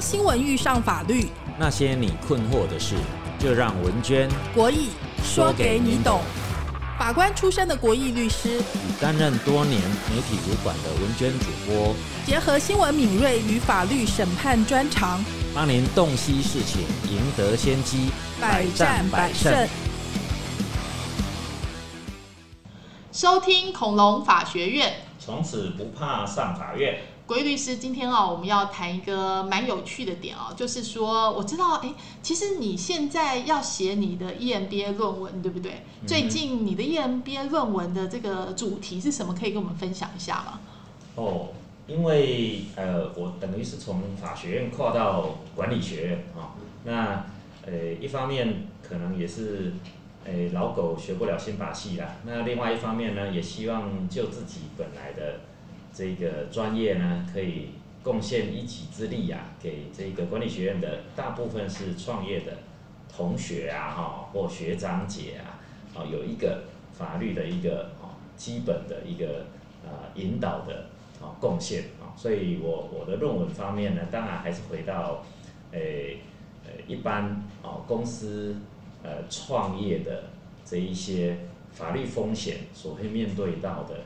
当新闻遇上法律，那些你困惑的事，就让文娟国义说给你懂。法官出身的国义律师，与担任多年媒体主管的文娟主播，结合新闻敏锐与法律审判专长，帮您洞悉事情，赢得先机，百战百胜。收听恐龙法学院，从此不怕上法院。国义律师，今天啊，我们要谈一个蛮有趣的点哦，就是说，我知道，哎，其实你现在要写你的 EMBA 论文，对不对？最近你的 EMBA 论文的这个主题是什么？可以跟我们分享一下吗？哦，因为呃，我等于是从法学院跨到管理学院啊，那呃，一方面可能也是，诶，老狗学不了新把戏啦。那另外一方面呢，也希望就自己本来的。这个专业呢，可以贡献一己之力啊，给这个管理学院的大部分是创业的同学啊，哈，或学长姐啊，啊，有一个法律的一个啊基本的一个呃引导的啊贡献啊，所以我我的论文方面呢，当然还是回到诶呃一般啊公司呃创业的这一些法律风险所会面对到的。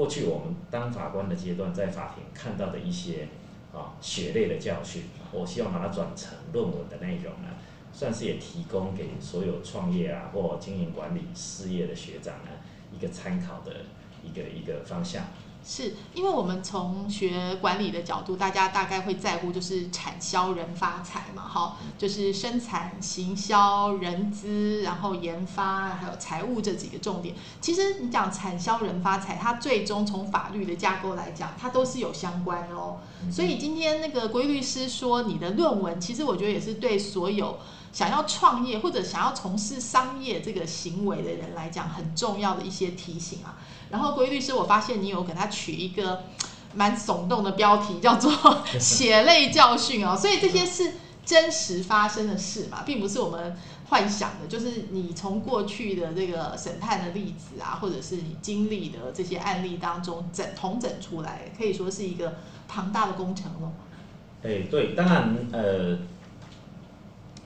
过去我们当法官的阶段，在法庭看到的一些啊血泪的教训，我希望把它转成论文的内容呢，算是也提供给所有创业啊或经营管理事业的学长呢一个参考的一个一个方向。是因为我们从学管理的角度，大家大概会在乎就是产销人发财嘛，哈，就是生产、行销、人资，然后研发，还有财务这几个重点。其实你讲产销人发财，它最终从法律的架构来讲，它都是有相关的哦。所以今天那个规律师说你的论文，其实我觉得也是对所有想要创业或者想要从事商业这个行为的人来讲，很重要的一些提醒啊。然后，国律师，我发现你有给他取一个蛮耸动的标题，叫做 “血泪教训”哦。所以这些是真实发生的事嘛，并不是我们幻想的。就是你从过去的这个审判的例子啊，或者是你经历的这些案例当中整统整出来，可以说是一个庞大的工程了。哎，对，当然，呃，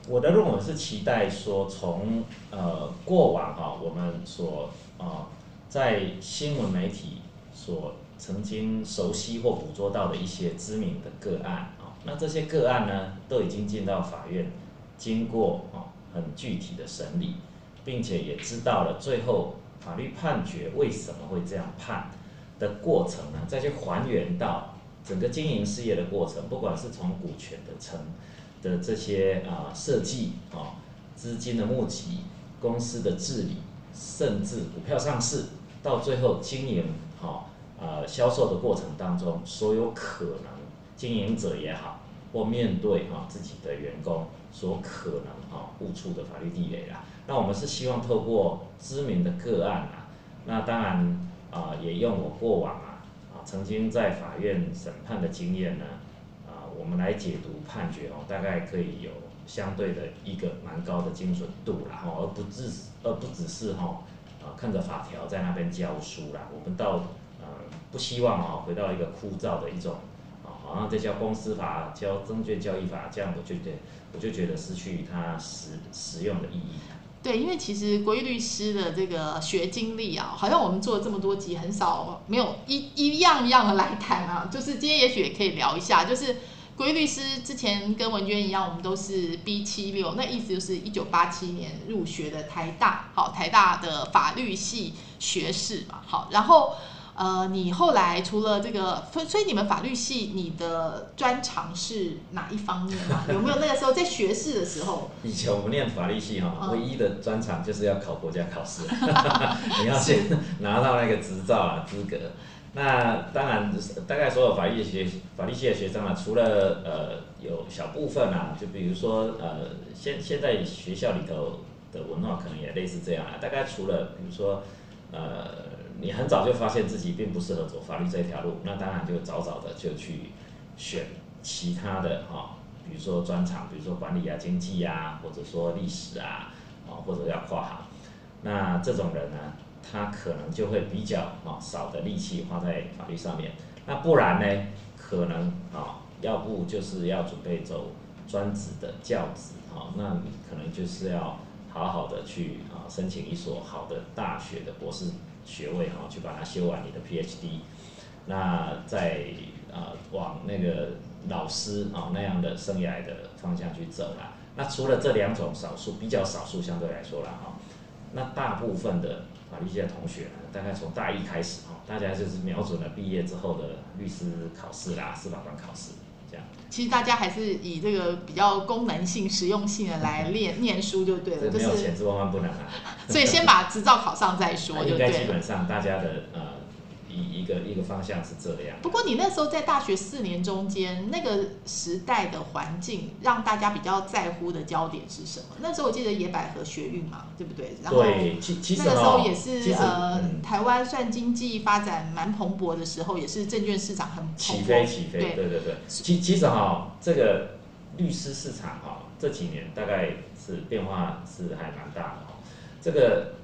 我的论文是期待说，从呃过往哈，我们所啊。在新闻媒体所曾经熟悉或捕捉到的一些知名的个案啊，那这些个案呢，都已经进到法院，经过啊很具体的审理，并且也知道了最后法律判决为什么会这样判的过程呢，再去还原到整个经营事业的过程，不管是从股权的成的这些啊设计啊，资金的募集，公司的治理，甚至股票上市。到最后经营哈呃销售的过程当中，所有可能经营者也好，或面对哈自己的员工所可能哈误触的法律地雷啦，那我们是希望透过知名的个案啊，那当然啊也用我过往啊啊曾经在法院审判的经验呢我们来解读判决哦，大概可以有相对的一个蛮高的精准度啦哈，而不只是而不只是哈。啊，看着法条在那边教书啦，我们到呃不希望啊回到一个枯燥的一种啊，好像在教公司法、教证券交易法这样，我就觉我就觉得失去它实实用的意义。对，因为其实国义律师的这个学经历啊，好像我们做了这么多集，很少没有一一样一样的来谈啊，就是今天也许也可以聊一下，就是。规律师之前跟文娟一样，我们都是 B 七六，那意思就是一九八七年入学的台大，好，台大的法律系学士嘛，好，然后呃，你后来除了这个，所以你们法律系你的专长是哪一方面啊？有没有那个时候在学士的时候？以前我们念法律系哈，唯一的专长就是要考国家考试，你要先拿到那个执照啊资格。那当然，大概所有法律学法律系的学生啊，除了呃有小部分啊，就比如说呃现现在学校里头的文化可能也类似这样啊。大概除了比如说呃你很早就发现自己并不适合走法律这条路，那当然就早早的就去选其他的哈，比如说专长，比如说管理啊、经济啊，或者说历史啊，啊或者要跨行，那这种人呢？他可能就会比较啊少的力气花在法律上面，那不然呢，可能啊要不就是要准备走专职的教职，啊，那你可能就是要好好的去啊申请一所好的大学的博士学位，哈，去把它修完你的 PhD，那再啊往那个老师啊那样的生涯的方向去走啦。那除了这两种少数比较少数相对来说啦，哈，那大部分的法律系的同学呢，大概从大一开始哈，大家就是瞄准了毕业之后的律师考试啦、司法官考试这样。其实大家还是以这个比较功能性、实用性的来练 念书就对了，这就是没有钱是万万不能啊。所以先把执照考上再说就 应该基。本上大家的呃一一个一个方向是这样。不过你那时候在大学四年中间，那个时代的环境让大家比较在乎的焦点是什么？那时候我记得野百合学运嘛，对不对？然后那个时候哦也是呃，嗯台湾算经济发展蛮蓬勃的时候，也是证券市场很起。飞起飞，对对对对。其其实哈、这个律师市场哈、这几年大概是变化是还蛮大的哈、这个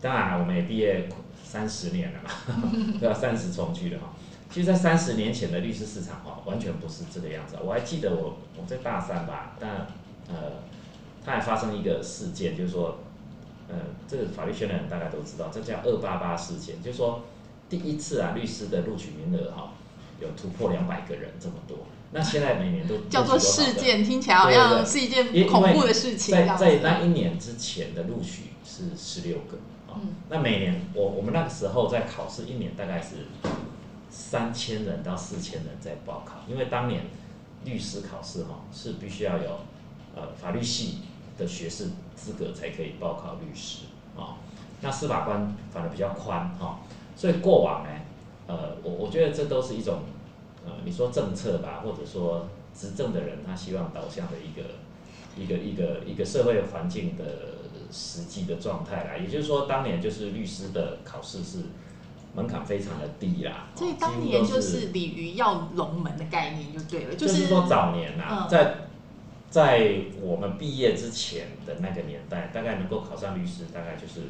当然，我们也毕业三十年了嘛，对吧？三十重聚了哈。其实，在三十年前的律师市场哈、完全不是这个样子啊。我还记得我我在大三吧，但呃，它还发生一个事件，就是说，呃，这个法律圈的人大概都知道，这叫二八八事件，就是说第一次啊，律师的录取名额哈、有突破两百个人这么多。那现在每年都 叫做事件，听起来好像是一件恐怖的事情。这在在那一年之前的录取是十六个啊、嗯。那每年我我们那个时候在考试，一年大概是三千人到四千人在报考，因为当年律师考试哈、是必须要有呃法律系的学士资格才可以报考律师啊、那司法官反而比较宽哈、所以过往呢，呃，我我觉得这都是一种呃，你说政策吧，或者说执政的人他希望导向的一个一个一个一个社会环境的实际的状态啦。也就是说，当年就是律师的考试是门槛非常的低啦，所以哦当年就是鲤鱼要龙门的概念就对了，就是是说早年呐、嗯在在我们毕业之前的那个年代，大概能够考上律师，大概就是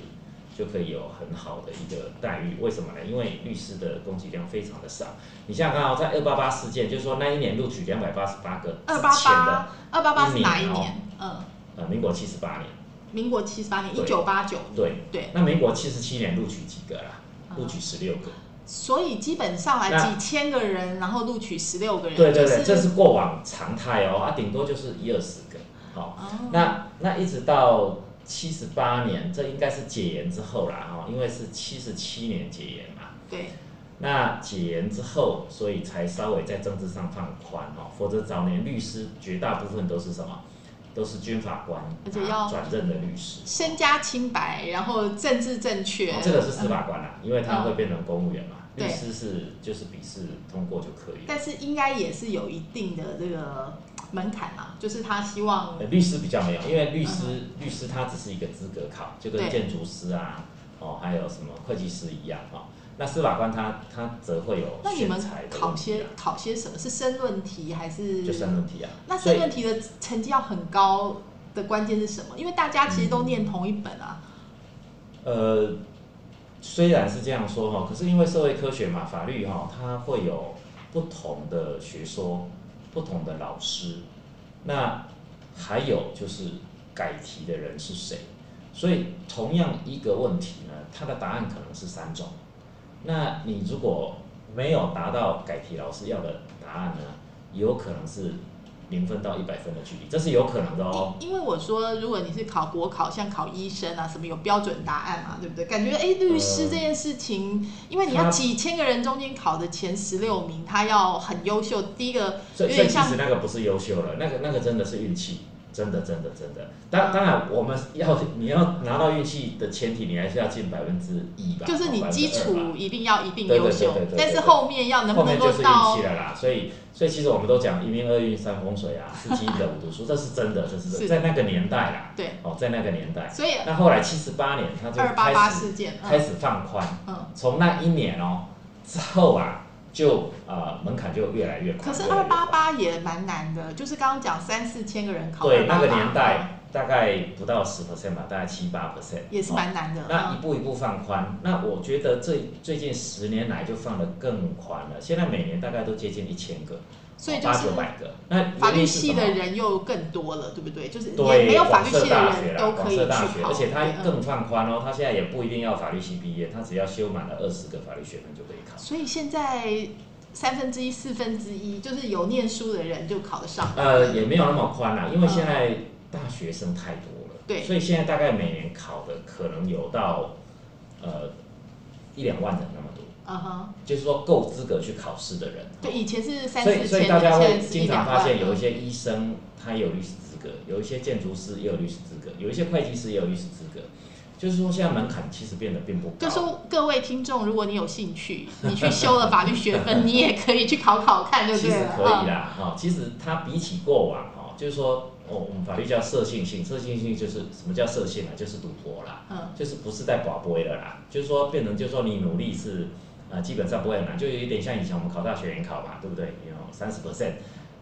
就可以有很好的一个待遇。为什么呢？因为律师的供给量非常的少。你想想看哦，在二八八事件，就是说那一年录取两百八十八个之二八前的八，二八八是哪一年？嗯，呃，民国七十八年，民国七十八年，一九八九。对，对，那民国七十七年录取几个啦？嗯录取十六个。所以基本上来那几千个人，然后录取十六个人，对对对，就是这是过往常态哦，啊，顶多就是一二十个，好、哦那那一直到七十八年，这应该是解严之后啦，哈、因为是七十七年解严嘛。对，那解严之后，所以才稍微在政治上放宽哦，否则早年律师绝大部分都是什么？都是军法官，而且要啊转任的律师。身家清白，然后政治正确，哦这个是司法官啦，因为他嗯会变成公务员嘛。律对师是就是笔试通过就可以。但是应该也是有一定的这个门槛啊，就是他希望呃，律师比较没有，因为律师、律师他只是一个资格考，就跟建筑师啊，哦，还有什么会计师一样哦。那司法官他他则会有那你们考些啊，考些什么？是申论题还是？就申论题啊。那申论题的成绩要很高的关键是什么？因为大家其实都念同一本啊。呃，虽然是这样说哈，可是因为社会科学嘛，法律哈，它会有不同的学说，不同的老师，那还有就是改题的人是谁，所以同样一个问题呢，它的答案可能是三种。那你如果没有达到改题老师要的答案呢，有可能是零分到一百分的距离，这是有可能的哦。因因为我说，如果你是考国考，像考医生啊，什么有标准答案嘛，对不对？感觉哎，律师呃这件事情，因为你要他几千个人中间考的前十六名，他要很优秀。第一个所以，所以其实那个不是优秀了，那个那个真的是运气，真的真的真的。当当然，我们要你要拿到运气的前提，你还是要进百分之一吧，就是你哦基础一定要一定优秀但是后面要能不能后面就是运气了啦。所以，所以其实我们都讲一命二运三风水啊，四积德五读书，这是真的，这是是在那个年代啦。对，哦，在那个年代，所以那后来七十八年，他就二八八开始事件，嗯开始放宽，嗯。从那一年哦之后啊，就呃门槛就越来越宽。可是二八八也蛮难的，就是刚刚讲三四千个人考对，那个年代大概不到十 percent 吧，大概七八 percent，也是蛮难的。那一步一步放宽，那我觉得最最近十年来就放得更宽了，现在每年大概都接近一千个。所以就是那法律系的人又更多了，对不对？就是对，没有法律系的人都可以去考，而且他更放宽哦，他现在也不一定要法律系毕业，他只要修满了二十个法律学分就可以考。所以现在三分之一、四分之一，就是有念书的人就考得上。呃，也没有那么宽啦，因为现在大学生太多了，对，所以现在大概每年考的可能有到呃一两万人那么多。嗯哼，就是说够资格去考试的人。对，以前是三所以所以大家会经常发现有一些医生他有律师资格，有一些建筑师也有律师资格，有一些会计师也有律师资格。就是说现在门槛其实变得并不高。就说各位听众，如果你有兴趣，你去修了法律学分，你也可以去考考看，对不对？其实可以啦，哈，其实它比起过往，哈，就是说，哦，我们法律叫涉性性，涉性性就是什么叫涉性啊？就是赌博啦，嗯，就是不是在保博的啦，就是说变成就是说你努力是。啊，基本上不会很难，就有一点像以前我们考大学联考嘛，对不对？有三十 percent，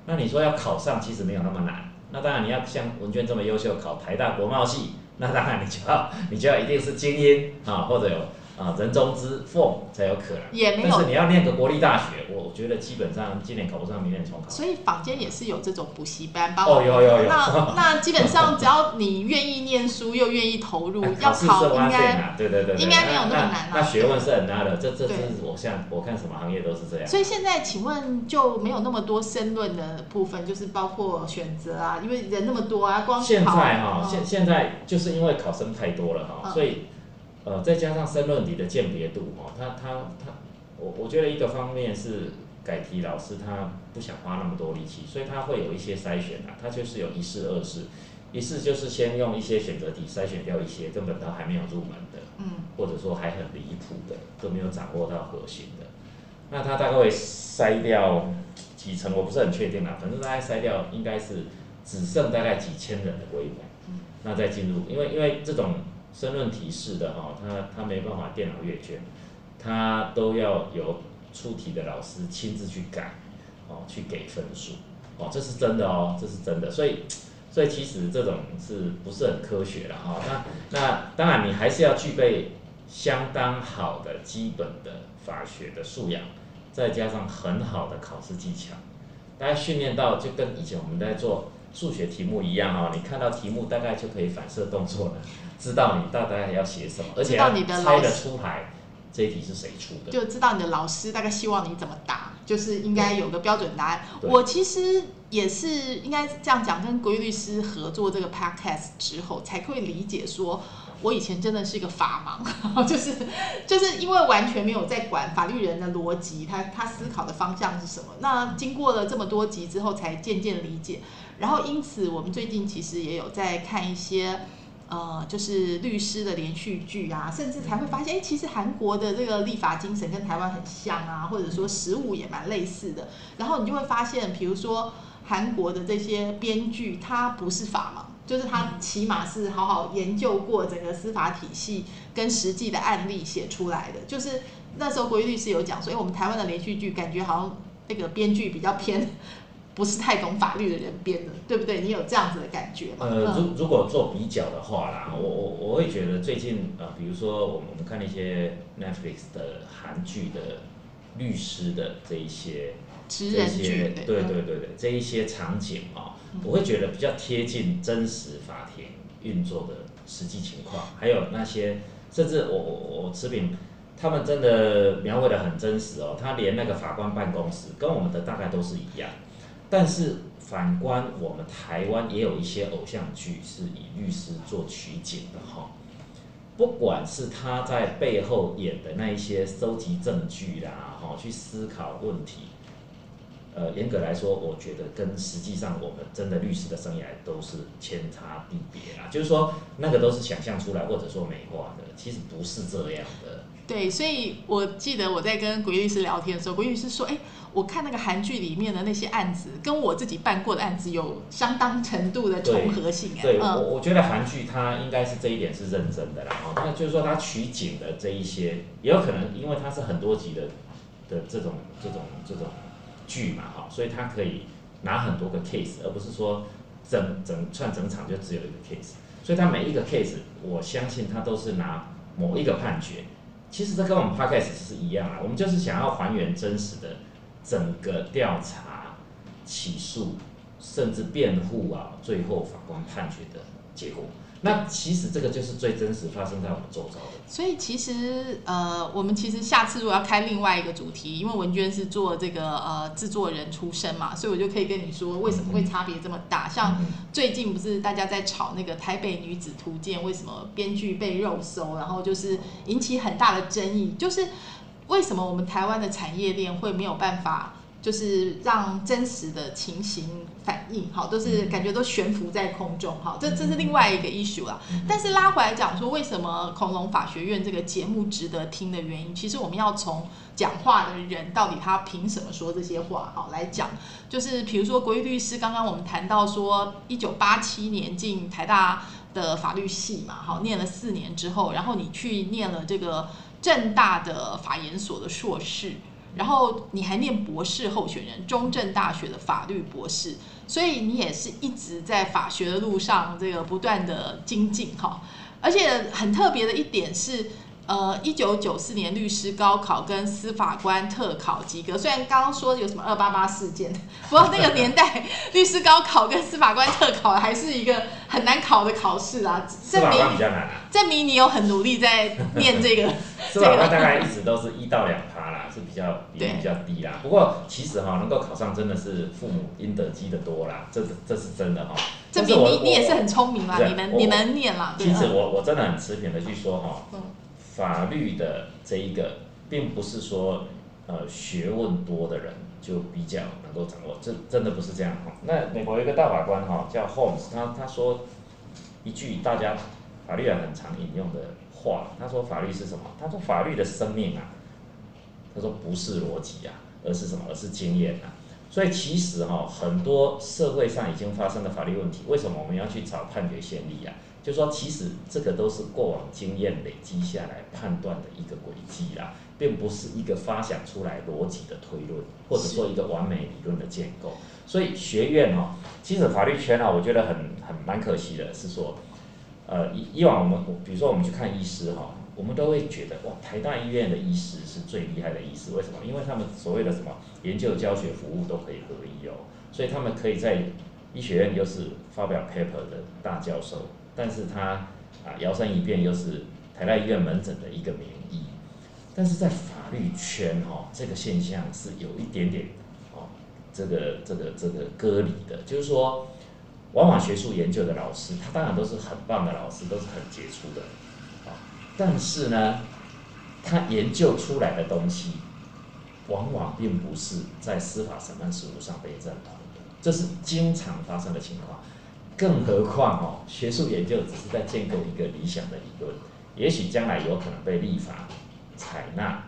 那你说要考上，其实没有那么难。那当然你要像文娟这么优秀，考台大国贸系，那当然你就要你就要一定是精英啊，或者有。啊，人中之凤才有可能，也没有。但是你要念个国立大学，我觉得基本上今年考不上，明年重考。所以坊间也是有这种补习班，哦，有有有。那 那基本上只要你愿意念书，又愿意投入，要考应该，对对对，应该没有那么难啊。那学问是很难的，这这是我像我看什么行业都是这样。所以现在请问就没有那么多申论的部分，就是包括选择啊，因为人那么多啊，光现在哈，现现在就是因为考生太多了哈，所以。呃，再加上申论题的鉴别度哦，他他他，我我觉得一个方面是改题老师他不想花那么多力气，所以他会有一些筛选啊，他就是有一试二试，一试就是先用一些选择题筛选掉一些根本都还没有入门的，嗯，或者说还很离谱的，都没有掌握到核心的，那他大概会筛掉几层，我不是很确定啦，反正大概筛掉应该是只剩大概几千人的规模，嗯，那再进入，因为因为这种。申论提示的哈，他他没办法电脑阅卷，他都要由出题的老师亲自去改，哦，去给分数，哦，这是真的哦，这是真的，所以所以其实这种是不是很科学了哈？那那当然你还是要具备相当好的基本的法学的素养，再加上很好的考试技巧，大家训练到就跟以前我们在做数学题目一样哦，你看到题目大概就可以反射动作了。知道你大概要写什么，而且要猜得出来这一题是谁出的，就知道你的老师大概希望你怎么答，就是应该有个标准答案。我其实也是应该这样讲，跟国语律师合作这个 podcast 之后，才会理解说，我以前真的是一个法盲，就是就是因为完全没有在管法律人的逻辑，他他思考的方向是什么。那经过了这么多集之后，才渐渐理解。然后因此，我们最近其实也有在看一些。呃，就是律师的连续剧啊，甚至才会发现，哎，其实韩国的这个立法精神跟台湾很像啊，或者说实务也蛮类似的。然后你就会发现，比如说韩国的这些编剧，他不是法盲，就是他起码是好好研究过整个司法体系跟实际的案例写出来的。就是那时候国语律师有讲，所以我们台湾的连续剧感觉好像那个编剧比较偏。不是太懂法律的人编的，对不对？你有这样子的感觉吗？呃，如如果做比较的话啦，我我我会觉得最近呃，比如说我们我们看那些 Netflix 的韩剧的律师的这一些这些，对对对对，这一些场景啊，我会觉得比较贴近真实法庭运作的实际情况，还有那些甚至我我我持平，他们真的描绘的很真实哦，他连那个法官办公室跟我们的大概都是一样。但是反观我们台湾也有一些偶像剧是以律师做取景的哈，不管是他在背后演的那一些收集证据啦，哈，去思考问题，呃，严格来说，我觉得跟实际上我们真的律师的生涯都是天差地别啦。就是说，那个都是想象出来或者说美化的，其实不是这样的。对，所以我记得我在跟鬼律师聊天的时候，鬼律师说：“哎，我看那个韩剧里面的那些案子，跟我自己办过的案子有相当程度的重合性。”哎，对我我觉得韩剧它应该是这一点是认真的啦。哦，那就是说它取景的这一些，也有可能因为它是很多集的的这种这种这种剧嘛，哈，所以它可以拿很多个 case，而不是说整整串整场就只有一个 case，所以它每一个 case，我相信它都是拿某一个判决。其实这跟我们 podcast 是一样啊，我们就是想要还原真实的整个调查、起诉，甚至辩护啊，最后法官判决的结果。那其实这个就是最真实发生在我们周遭的。所以其实呃，我们其实下次如果要开另外一个主题，因为文娟是做这个呃制作人出身嘛，所以我就可以跟你说为什么会差别这么大。像最近不是大家在炒那个《台北女子图鉴》，为什么编剧被肉搜，然后就是引起很大的争议，就是为什么我们台湾的产业链会没有办法？就是让真实的情形反应，好，都是感觉都悬浮在空中，好，这这是另外一个 issue 啦。但是拉回来讲说，为什么恐龙法学院这个节目值得听的原因，其实我们要从讲话的人到底他凭什么说这些话，好来讲。就是比如说国玉律师，刚刚我们谈到说，一九八七年进台大的法律系嘛，好，念了四年之后，然后你去念了这个正大的法研所的硕士。然后你还念博士候选人，中正大学的法律博士，所以你也是一直在法学的路上这个不断的精进哈。而且很特别的一点是，呃，一九九四年律师高考跟司法官特考及格。虽然刚刚说有什么二八八事件，不过那个年代律师高考跟司法官特考还是一个很难考的考试啊。证明比较难啊。证明你有很努力在念这个。司法官大概一直都是一到两趴啦。是比较比例比较低啦，不过其实哈能够考上真的是父母应得积的多啦，这这是真的哈。证明你你也是很聪明啦，你能你能念啦。其实我我真的很持平的去说哈，法律的这一个并不是说呃学问多的人就比较能够掌握，这真的不是这样哈。那美国有一个大法官哈叫 Holmes，他他说一句大家法律人很常引用的话，他说法律是什么？他说法律的生命啊。他说不是逻辑啊，而是什么？而是经验啊。所以其实哈，很多社会上已经发生的法律问题，为什么我们要去找判决先例啊？就说其实这个都是过往经验累积下来判断的一个轨迹啦，并不是一个发想出来逻辑的推论，或者说一个完美理论的建构。所以学院哦，其实法律圈啊，我觉得很很蛮可惜的，是说，呃，以以往我们比如说我们去看医师哈。我们都会觉得哇，台大医院的医师是最厉害的医师，为什么？因为他们所谓的什么研究、教学、服务都可以合一哦，所以他们可以在医学院又是发表 paper 的大教授，但是他啊摇身一变又是台大医院门诊的一个名医，但是在法律圈哈，这个现象是有一点点哦，这个这个这个割离的，就是说，往往学术研究的老师，他当然都是很棒的老师，都是很杰出的啊。但是呢，他研究出来的东西，往往并不是在司法审判实务上被认同的，这是经常发生的情况。更何况哦，学术研究只是在建构一个理想的理论，也许将来有可能被立法采纳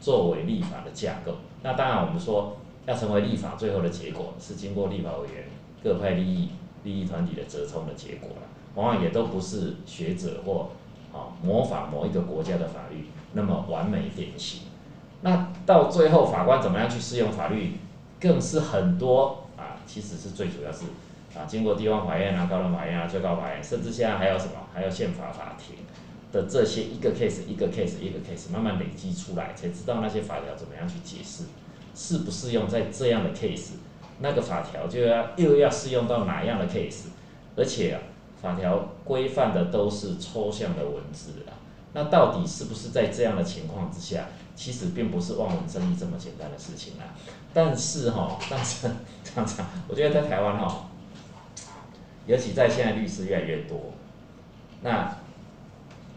作为立法的架构。那当然，我们说要成为立法，最后的结果是经过立法委员各派利益利益团体的折冲的结果了，往往也都不是学者或。啊，模仿某一个国家的法律，那么完美典型。那到最后，法官怎么样去适用法律，更是很多啊。其实是最主要是啊，经过地方法院啊、高等法院啊、最高法院，甚至现在还有什么，还有宪法法庭的这些一个 case 一个 case 一个 case 慢慢累积出来，才知道那些法条怎么样去解释，适不适用在这样的 case，那个法条就要又要适用到哪样的 case，而且。法条规范的都是抽象的文字啊，那到底是不是在这样的情况之下，其实并不是望文生义这么简单的事情啊。但是哈，但是常常我觉得在台湾哈，尤其在现在律师越来越多，那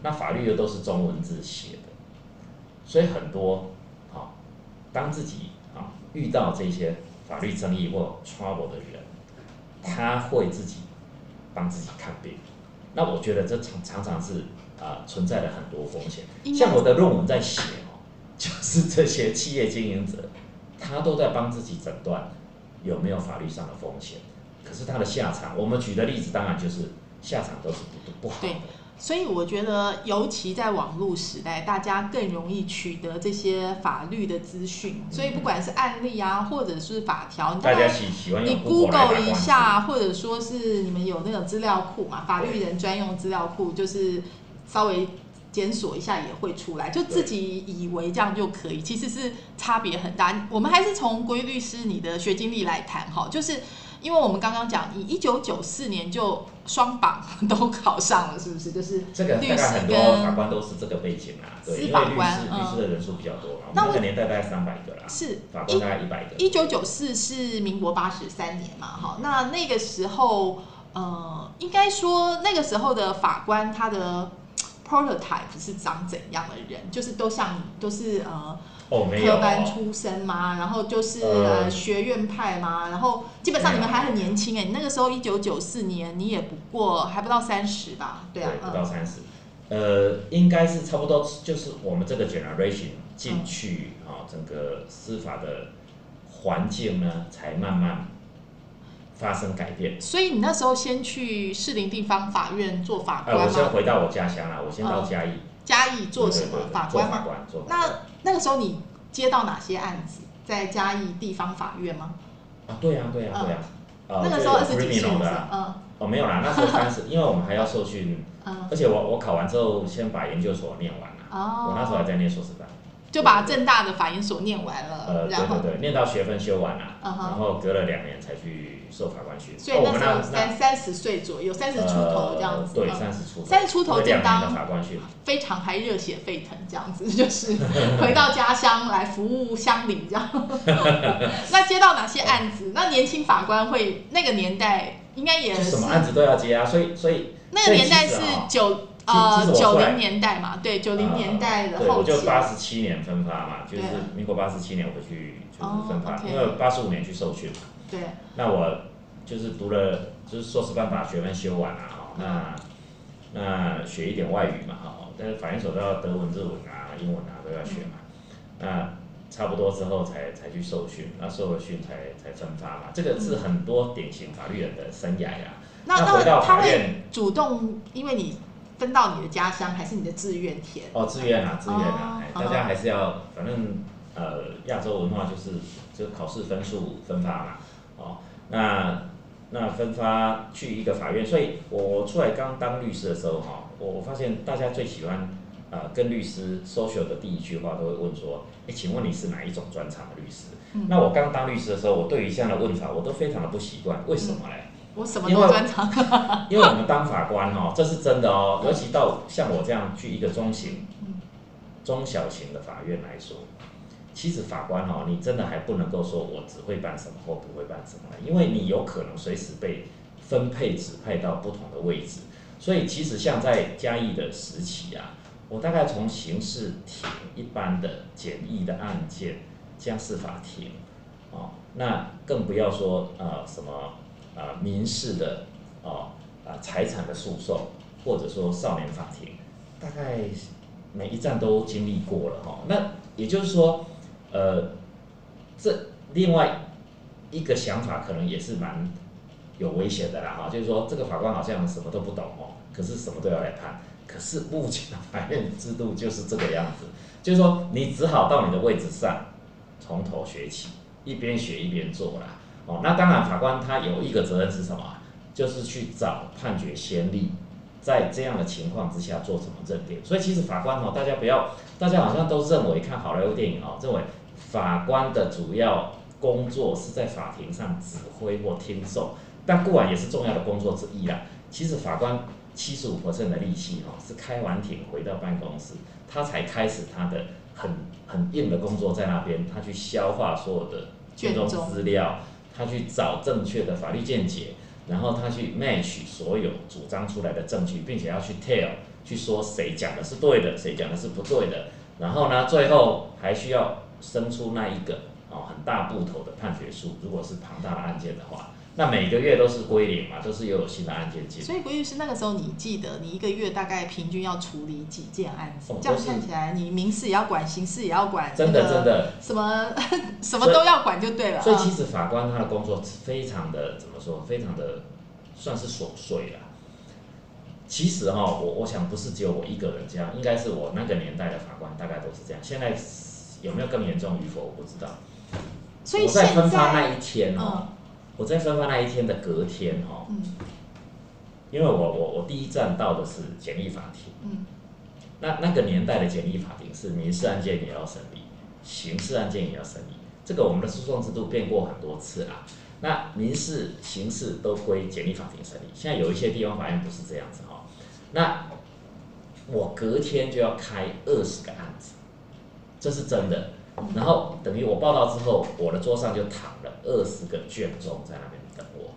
那法律又都是中文字写的，所以很多啊，当自己啊遇到这些法律争议或 trouble 的人，他会自己。帮自己看病，那我觉得这常常常是啊存在的很多风险。像我的论文在写哦，就是这些企业经营者，他都在帮自己诊断有没有法律上的风险，可是他的下场，我们举的例子当然就是下场都是不不好的。所以我觉得，尤其在网络时代，大家更容易取得这些法律的资讯。所以不管是案例啊，或者是法条，大家喜喜欢你 Google 一下，或者说是你们有那种资料库嘛，法律人专用资料库，就是稍微检索一下也会出来。就自己以为这样就可以，其实是差别很大。我们还是从规律师你的学经历来谈哈，就是。因为我们刚刚讲，你一九九四年就双榜 都考上了，是不是？就是这个大概很多法官都是这个背景啊，对，因为律师律师的人数比较多嘛，那个年代大概三百个啦，是法官大概一百个。一九九四是民国八十三年嘛，哈，那那个时候，呃，应该说那个时候的法官他的 prototype 是长怎样的人？就是都像都是呃。科班出身吗？然后就是呃学院派吗？然后基本上你们还很年轻哎，你那个时候一九九四年，你也不过还不到三十吧？对啊，不到三十。呃，应该是差不多，就是我们这个 generation 进去啊，整个司法的环境呢，才慢慢发生改变。所以你那时候先去士林地方法院做法官吗？我先回到我家乡了，我先到嘉义。嘉义做什么法官吗？那那个时候你接到哪些案子？在嘉义地方法院吗？啊，对呀，对呀，对呀。那个时候二十几岁的，嗯，哦，没有啦，那时候三十，因为我们还要受训，嗯，而且我我考完之后先把研究所念完了，哦，我那时候还在念硕士班。就把正大的法研所念完了，呃，对对对，念到学分修完了，然后隔了两年才去受法官训。所以那时候三三十岁左右，三十出头这样子。对，三十出头。三十出头就当法官训，非常还热血沸腾这样子，就是回到家乡来服务乡里这样。那接到哪些案子？那年轻法官会那个年代应该也是什么案子都要接啊，所以所以那个年代是九。呃，九零年代嘛，对，九零年代的后期。我就八十七年分发嘛，就是民国八十七年回去就是分发，因为八十五年去受训嘛。对。那我就是读了，就是硕士班把学分修完了哈，那那学一点外语嘛哈，但是法研所都要德文、日文啊、英文啊都要学嘛，那差不多之后才才去受训，那受了训才才分发嘛，这个是很多典型法律人的生涯呀。那那他会主动，因为你。分到你的家乡还是你的志愿填？哦，志愿啊，志愿啊，大家还是要，反正呃，亚洲文化就是就考试分数分发嘛，哦，那那分发去一个法院，所以我出来刚当律师的时候哈，我发现大家最喜欢呃跟律师 social 的第一句话都会问说，哎，请问你是哪一种专长的律师？那我刚当律师的时候，我对于这样的问法我都非常的不习惯，为什么嘞？我什么都专长，因为我们当法官哦，这是真的哦。尤其到像我这样去一个中型、中小型的法院来说，其实法官哦，你真的还不能够说我只会办什么或不会办什么，因为你有可能随时被分配指派到不同的位置。所以其实像在嘉义的时期啊，我大概从刑事庭一般的简易的案件、家事法庭，哦，那更不要说呃什么。啊，民事的哦，啊，财产的诉讼，或者说少年法庭，大概每一站都经历过了哈。那也就是说，呃，这另外一个想法可能也是蛮有危险的啦哈。就是说，这个法官好像什么都不懂哦，可是什么都要来判。可是目前的法院制度就是这个样子，就是说你只好到你的位置上从头学起，一边学一边做啦。哦，那当然，法官他有一个责任是什么？就是去找判决先例，在这样的情况之下做什么认定。所以其实法官哦，大家不要，大家好像都认为看好莱坞电影哦，认为法官的主要工作是在法庭上指挥或听讼，但固然也是重要的工作之一啦。其实法官七十五的力气哦，是开完庭回到办公室，他才开始他的很很硬的工作在那边，他去消化所有的卷宗资料。他去找正确的法律见解，然后他去 match 所有主张出来的证据，并且要去 tell 去说谁讲的是对的，谁讲的是不对的，然后呢，最后还需要生出那一个哦很大部头的判决书，如果是庞大的案件的话。那每个月都是归零嘛，都是又有新的案件进。所以，归律师那个时候，你记得你一个月大概平均要处理几件案子？这样看起来，你民事也要管，刑事也要管，真的真的，什么什么都要管就对了。所以，其实法官他的工作非常的怎么说？非常的算是琐碎了。其实哈，我我想不是只有我一个人这样，应该是我那个年代的法官大概都是这样。现在有没有更严重与否，我不知道。所以我在分发那，一天哦，嗯。我在分发那一天的隔天哦，嗯。因为我我我第一站到的是简易法庭，嗯，那那个年代的简易法庭是民事案件也要审理，刑事案件也要审理，这个我们的诉讼制度变过很多次啦。那民事、刑事都归简易法庭审理，现在有一些地方法院不是这样子哈、那我隔天就要开二十个案子，这是真的。然后等于我报道之后，我的桌上就躺了二十个卷宗在那边等我，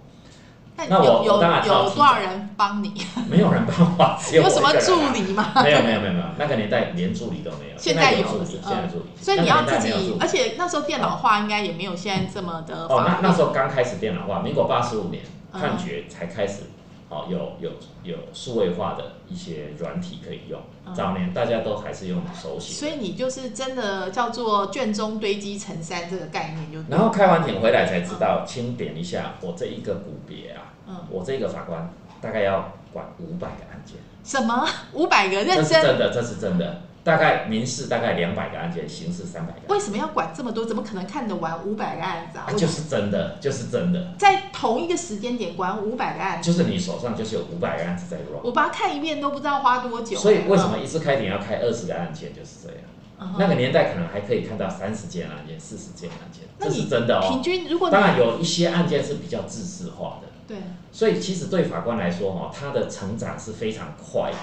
那我有当然有多少人帮你？没有人帮我，有有什么助理吗？没有没有没有没有，那个年代连助理都没有，现在有助理，嗯现在助理，所以你要自己而且那时候电脑化应该也没有现在这么的哦，那。那时候刚开始电脑化，民国八十五年嗯判决才开始，哦，有有有数位化的一些软体可以用，嗯。早年大家都还是用手写的。所以你就是真的叫做卷宗堆积成山这个概念就然后开完庭回来才知道，清点一下我这一个股别啊，嗯。我这个法官大概要管五百个案件，什么？五百个？这认真，是真的，这是真的。大概民事大概两百个案件，刑事三百个。为什么要管这么多？怎么可能看得完五百个案子啊？啊，就是真的，就是真的，在同一个时间点管五百个案子，就是你手上就是有五百个案子在 run。我把它看一遍都不知道花多久。所以为什么一次开庭要开二十个案件，就是这样。那个年代可能还可以看到三十件案件、四十件案件，这那是真的哦平哦。均如果当然有一些案件是比较自式化的，对所以其实对法官来说，哈，他的成长是非常快的。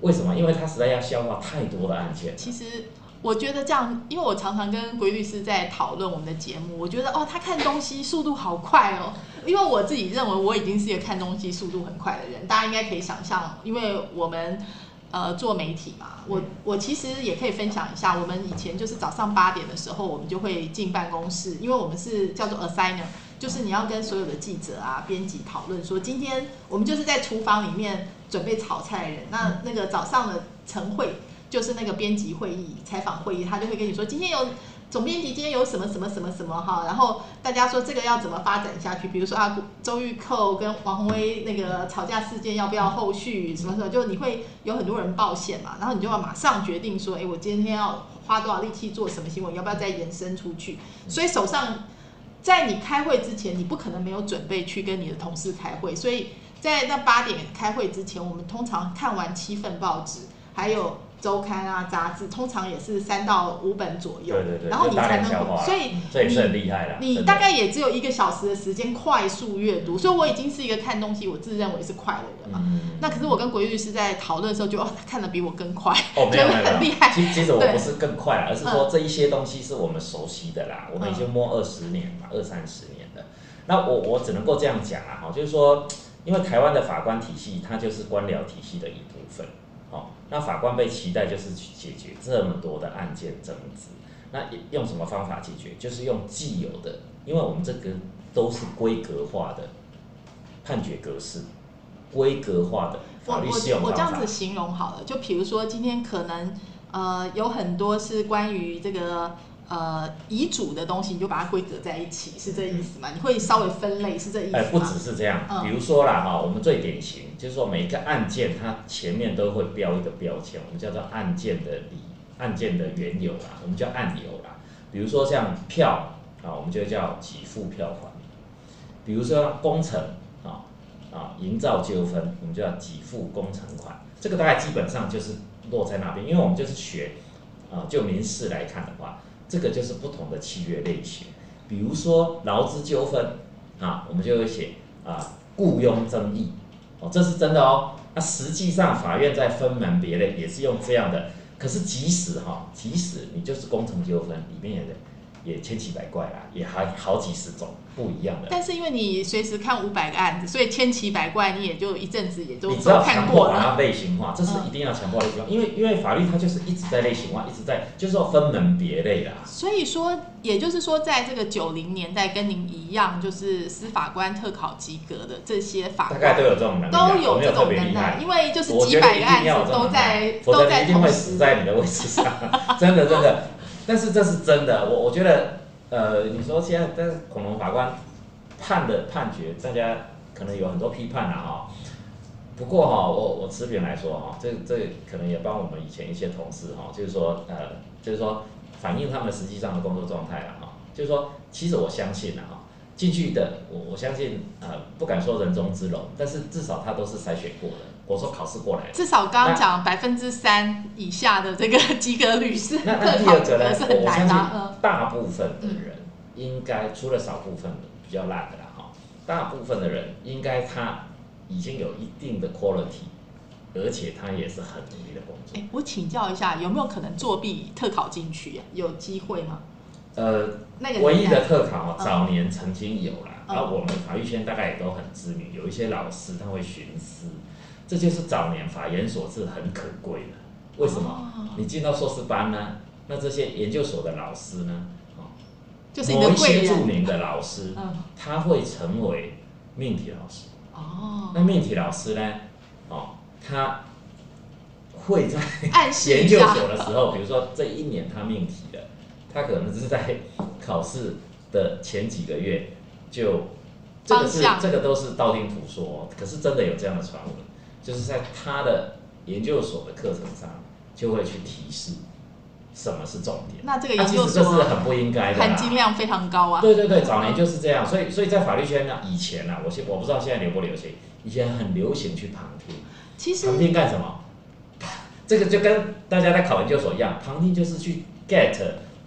为什么？因为他实在要消化太多的案件。其实我觉得这样，因为我常常跟鬼律师在讨论我们的节目，我觉得哦，他看东西速度好快哦。因为我自己认为我已经是一个看东西速度很快的人，大家应该可以想象，因为我们呃做媒体嘛，我我其实也可以分享一下，我们以前就是早上八点的时候，我们就会进办公室，因为我们是叫做 assigner，就是你要跟所有的记者啊、编辑讨论说，今天我们就是在厨房里面准备炒菜的人，那那个早上的晨会。就是那个编辑会议、采访会议，他就会跟你说，今天有总编辑今天有什么什么什么什么哈，然后大家说这个要怎么发展下去，比如说啊，周玉蔻跟王宏威那个吵架事件要不要后续什么什么，就你会有很多人报线嘛，然后你就要马上决定说，哎，我今天要花多少力气做什么新闻，要不要再延伸出去，所以手上在你开会之前，你不可能没有准备去跟你的同事开会，所以在那八点开会之前，我们通常看完七份报纸，还有。周刊啊，杂志通常也是三到五本左右，对对对，然后你才能所以这也是很厉害啦。你大概也只有一个小时的时间快速阅读，所以我已经是一个看东西我自认为是快的人嘛。嗯，那可是我跟鬼律师在讨论的时候就，哦，他看的比我更快，哦，没有觉得没有没有，很厉害。其其实我对不是更快啦，而是说这一些东西是我们熟悉的啦，我们已经摸二十年嘛，二三十年了。那我我只能够这样讲啊，哈，就是说，因为台湾的法官体系，它就是官僚体系的一部分，哦，那法官被期待就是去解决这么多的案件争执，那用什么方法解决？就是用既有的，因为我们这个都是规格化的判决格式，规格化的我法律适用方法我我这样子。形容好了，就比如说今天可能呃有很多是关于这个呃遗嘱的东西，你就把它规则在一起，是这意思吗？你会稍微分类，是这意思吗？哎，不只是这样，嗯比如说啦哈，我们最典型就是说每一个案件它前面都会标一个标签，我们叫做案件的理，案件的缘由啦，我们叫案由啦。比如说像票啊，我们就叫给付票款；比如说工程啊啊营造纠纷，我们就叫给付工程款。这个大概基本上就是落在那边，因为我们就是学啊，就民事来看的话，这个就是不同的契约类型。比如说劳资纠纷啊，我们就会写啊雇佣争议哦，这是真的哦。那实际上法院在分门别类也是用这样的，可是即使哈，即使你就是工程纠纷里面也也千奇百怪啦，也还好几十种不一样的。但是因为你随时看五百个案子，所以千奇百怪，你也就一阵子也就你知道看强过了。迫把它类型化，这是一定要强迫类型化，因为因为法律它就是一直在类型化，一直在就是要分门别类啦。所以说，也就是说，在这个九零年代，跟您一样，就是司法官特考及格的这些法大概都，有这种能力啊，都有这种能耐。因为就是几百个案子都在否都在则一定会同时。死在你的位置上，真的真的。但是这是真的，我我觉得，呃，你说现在但是恐龙法官判的判决，大家可能有很多批判了哈。不过哈，我我持平来说哈，这这可能也帮我们以前一些同事哈，就是说呃，就是说反映他们实际上的工作状态了哈。就是说，其实我相信啊哈，进去的我我相信呃，不敢说人中之龙，但是至少他都是筛选过的。我说考试过来，至少刚刚讲百分之三以下的这个及格率是那那 第二个呢？是很难的。大部分的人应该除了少部分比较烂的啦哈，大部分的人应该他。已经有一定的 quality，而且他也是很努力的工作。哎，我请教一下，有没有可能作弊特考进去？有机会吗？呃，那个唯一的特考，早年曾经有啦，而我们法律圈大概也都很知名，有一些老师他会徇私，这就是早年法研所是很可贵的。为什么？你进到硕士班呢？那这些研究所的老师呢？哦，就是某一些著名的老师，他会成为命题老师。哦，那命题老师呢？哦，他会在研究所的时候，比如说这一年他命题的，他可能是在考试的前几个月就这个是这个都是道听途说，可是真的有这样的传闻，就是在他的研究所的课程上就会去提示。什么是重点？那这个研究所这是很不应该的，含金量非常高啊。对对对，早年就是这样，所以所以在法律圈呢，以前呢，我现我不知道现在流不流行，以前很流行去旁听。其实旁听干什么？这个就跟大家在考研究所一样，旁听就是去 get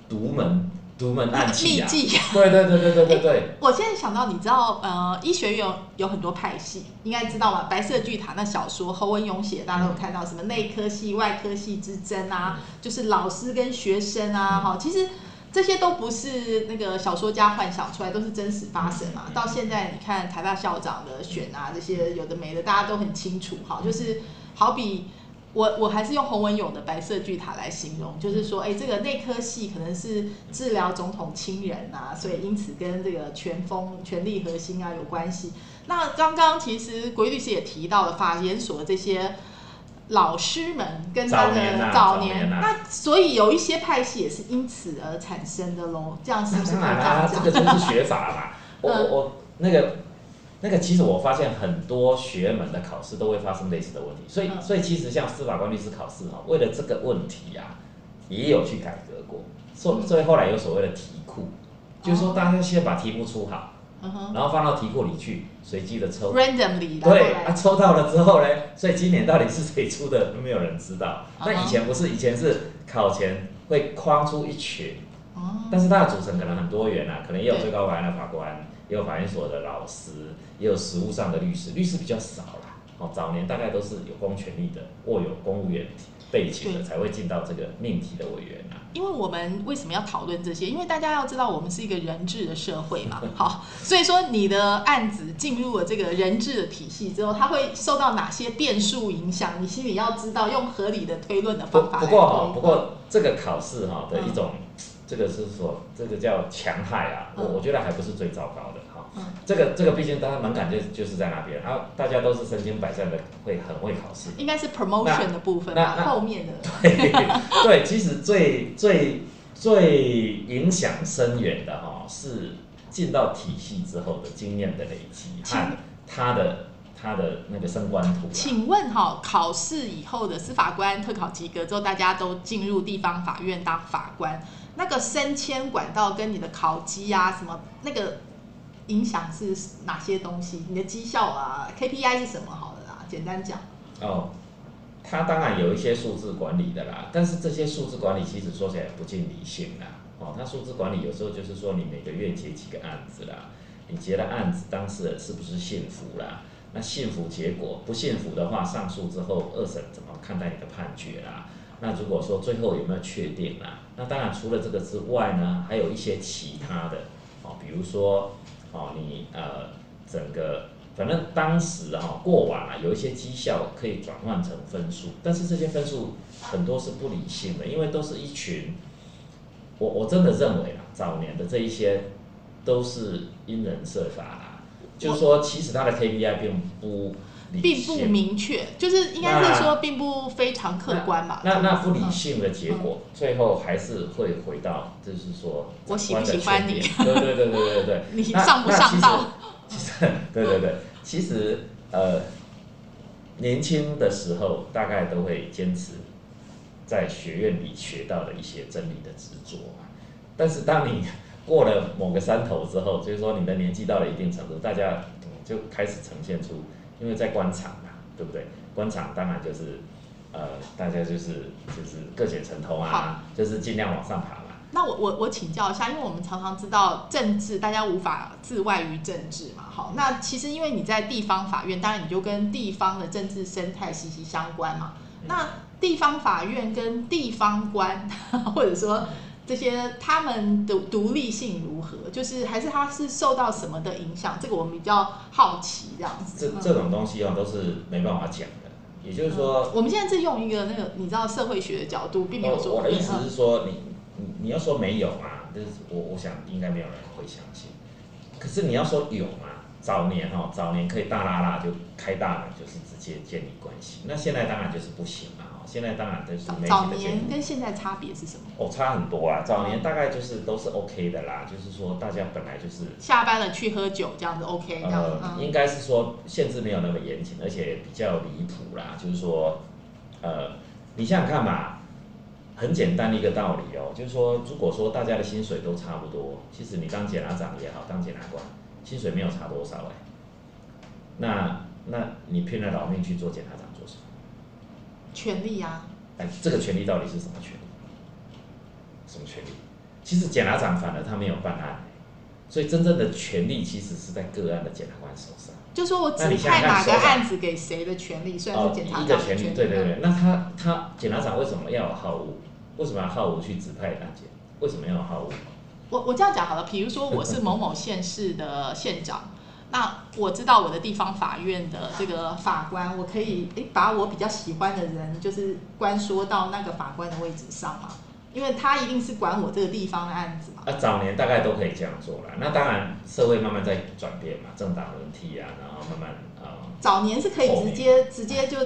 独门。独门暗器啊！对对对对对对对。我现在想到，你知道，呃，医学院有有很多派系，应该知道吧？白色巨塔那小说，侯文勇写，大家都有看到什么内科系、外科系之争啊，就是老师跟学生啊，哈，其实这些都不是那个小说家幻想出来，都是真实发生嘛。到现在你看台大校长的选啊，这些有的没的，大家都很清楚，哈，就是好比。我我还是用洪文勇的白色巨塔来形容，就是说，哎，这个内科系可能是治疗总统亲人啊，所以因此跟这个权风、权力核心啊有关系。那刚刚其实国律师也提到了法研所的这些老师们跟他的早年，那所以有一些派系也是因此而产生的喽。这样是不是？当然啦，这个就是学法嘛。我我那个。那个其实我发现很多学门的考试都会发生类似的问题，所以所以其实像司法官律师考试哈，为了这个问题呀，也有去改革过，所所以后来有所谓的题库，就是说大家先把题目出好，然后放到题库里去随机的抽，randomly 对，啊抽到了之后呢，所以今年到底是谁出的都没有人知道。那以前不是，以前是考前会框出一群，但是它的组成可能很多元啊，可能也有最高法院的法官。也有法院所的老师，也有实务上的律师，律师比较少啦。哦，早年大概都是有公权力的，握有公务员背景的，才会进到这个命题的委员啊。因为我们为什么要讨论这些？因为大家要知道，我们是一个人治的社会嘛。好，所以说你的案子进入了这个人治的体系之后，它会受到哪些变数影响？你心里要知道，用合理的推论的方法。不过哈，不过这个考试哈的一种。这个是说，这个叫强害啊，我我觉得还不是最糟糕的哈。这个这个毕竟大家门槛就就是在那边，然后大家都是身经百战的，会很会考试。应该是 promotion 的部分吧，后面的。对对，其实最最最影响深远的哈，是进到体系之后的经验的累积和他的他的那个升官图。请问哈，考试以后的司法官特考及格之后，大家都进入地方法院当法官。那个升迁管道跟你的考绩啊，什么那个影响是哪些东西？你的绩效啊，KPI 是什么？好的啦，简单讲。哦，它当然有一些数字管理的啦，但是这些数字管理其实说起来不尽理性啦。哦，它数字管理有时候就是说你每个月结几个案子啦，你结了案子，当事人是不是幸福啦？那幸福结果不幸福的话，上诉之后二审怎么看待你的判决啦？那如果说最后有没有确定啦？那当然除了这个之外呢，还有一些其他的哦，比如说哦，你呃整个反正当时哈过往啊有一些绩效可以转换成分数，但是这些分数很多是不理性的，因为都是一群，我我真的认为啊，早年的这一些都是因人设法啦，就是说其实他的 KPI 并不。并不明确，就是应该是说并不非常客观嘛。那那不理性的结果，最后还是会回到，就是说我喜不喜欢你？对对对对对对。你上不上道？其实，对对对，其实呃，年轻的时候大概都会坚持在学院里学到的一些真理的执着嘛。但是当你过了某个山头之后，就是说你的年纪到了一定程度，大家就开始呈现出，因为在官场嘛，对不对？官场当然就是呃，大家就是就是各显神通啊，就是尽量往上爬嘛。那我我我请教一下，因为我们常常知道政治，大家无法自外于政治嘛。好，那其实因为你在地方法院，当然你就跟地方的政治生态息息相关嘛。那地方法院跟地方官，或者说这些他们的独立性如何？就是还是他是受到什么的影响？这个我们比较好奇这样子。这这种东西哦，都是没办法讲的。也就是说，我们现在是用一个那个你知道社会学的角度，并没有说。我的意思是说你。你你要说没有嘛？就是我我想应该没有人会相信。可是你要说有嘛？早年哈，早年可以大拉拉就开大门，就是直接建立关系。那现在当然就是不行。现在当然都是早年跟现在差别是什么？哦，差很多啊。早年大概就是都是 OK 的啦，就是说大家本来就是下班了去喝酒这样子 OK 这样。呃，应该是说限制没有那么严谨，而且比较离谱啦。就是说，呃，你想想看嘛。很简单的一个道理哦，就是说，如果说大家的薪水都差不多，其实你当检察长也好，当检察官，薪水没有差多少哎。那那你拼了老命去做检察长？权利啊！哎，这个权利到底是什么权利？什么权利？其实检察长反而他没有办案，所以真正的权利其实是在个案的检察官手上。就说我指派哪个案子给谁的权利，算是检察长的权利。对对对，那他他检察长为什么要有好恶？为什么要好恶去指派案件？为什么要好恶？我我这样讲好了，比如说我是某某县市的县长，那我知道我的地方法院的这个法官，我可以诶把我比较喜欢的人，就是关说到那个法官的位置上嘛，因为他一定是管我这个地方的案子嘛。啊，早年大概都可以这样做了，那当然社会慢慢在转变嘛，政党轮替啊，然后慢慢啊。早年是可以直接直接就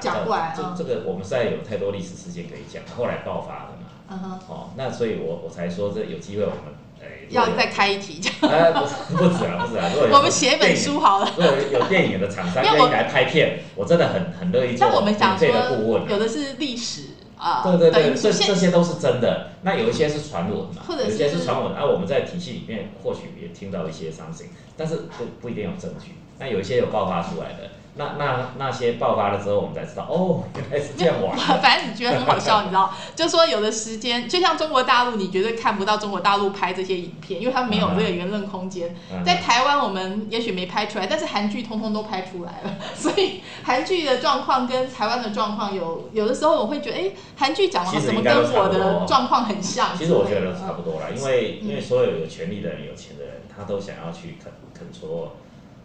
讲过来这这个我们实在有太多历史事件可以讲，后来爆发的嘛。嗯哼。哦，那所以我我才说这有机会我们诶要再开一题讲。哎，不不止啊，不止啊，我们写一本书好了。如果有电影的厂商 愿意来拍片，我真的很很乐意做免费的顾问。有的是历史啊，对对对，这这些都是真的。那有一些是传闻嘛，有一些是传闻。啊，我们在体系里面或许也听到一些伤心，但是不不一定有证据。那有一些有爆发出来的。那那那些爆发了之后，我们才知道哦，原来是这样玩。反正你觉得很好笑，你知道？就说有的时间，就像中国大陆，你绝对看不到中国大陆拍这些影片，因为他们没有这个言论空间。在台湾，我们也许没拍出来，但是韩剧通通都拍出来了。所以韩剧的状况跟台湾的状况有有的时候，我会觉得，哎，韩剧讲的怎么跟我的状况很像？其实我觉得差不多啦，因为因为所有有权利的人、有钱的人，他都想要去肯肯说，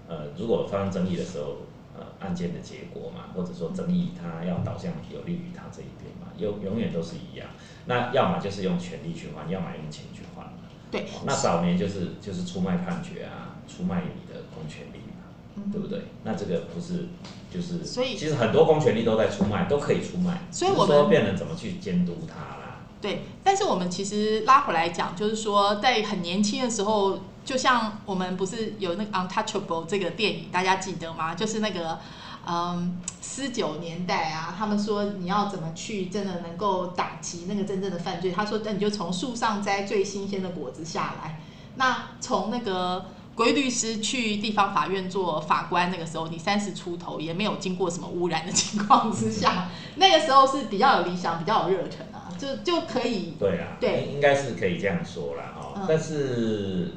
呃，如果发生争议的时候。呃，案件的结果嘛，或者说争议，它要导向有利于他这一边嘛，永永远都是一样。那要么就是用权力去换，要么用钱去换嘛。对。那早年就是就是出卖判决啊，出卖你的公权力嘛，对不对？那这个不是就是，所以其实很多公权力都在出卖，都可以出卖。所以我们变成怎么去监督他啦？对。但是我们其实拉回来讲，就是说在很年轻的时候。就像我们不是有那个《Untouchable》这个电影，大家记得吗？就是那个，嗯，四九年代啊，他们说你要怎么去真的能够打击那个真正的犯罪？他说，那你就从树上摘最新鲜的果子下来。那从那个规律师去地方法院做法官，那个时候你三十出头，也没有经过什么污染的情况之下，那个时候是比较有理想、比较有热忱啊，就就可以。对啊，对，应该是可以这样说了哈，但是。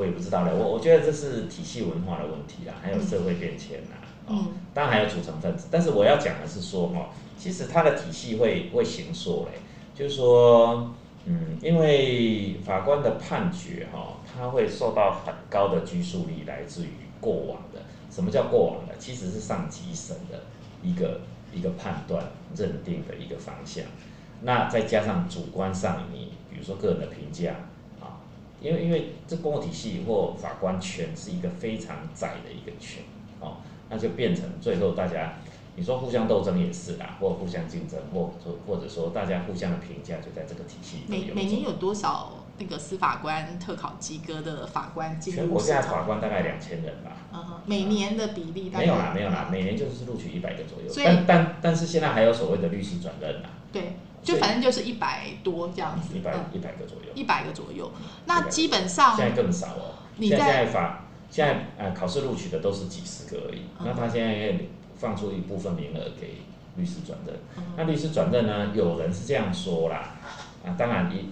我也不知道嘞，我我觉得这是体系文化的问题啦，还有社会变迁啦，哦，当然还有组成分子。但是我要讲的是说，哈，其实它的体系会会形塑嘞，就是说，嗯，因为法官的判决，哈，他会受到很高的拘束力，来自于过往的。什么叫过往的？其实是上级审的一个一个判断认定的一个方向。那再加上主观上，你比如说个人的评价。因为因为这公务体系或法官权是一个非常窄的一个权，哦，那就变成最后大家，你说互相斗争也是啦，或互相竞争，或或或者说大家互相的评价就在这个体系里。每每年有多少那个司法官特考及格的法官进全国现在？法官大概两千人吧。嗯哼，每年的比例大概没有啦，没有啦，每年就是录取一百个左右但但但是现在还有所谓的律师转任啦，对，就反正就是一百多这样子，一百嗯，一百个左右。一百个左右。那基本上现在更少哦。现在你在现在法现在呃考试录取的都是几十个而已，嗯那他现在也放出一部分名额给律师转正。嗯那律师转正呢，有人是这样说啦，啊，当然一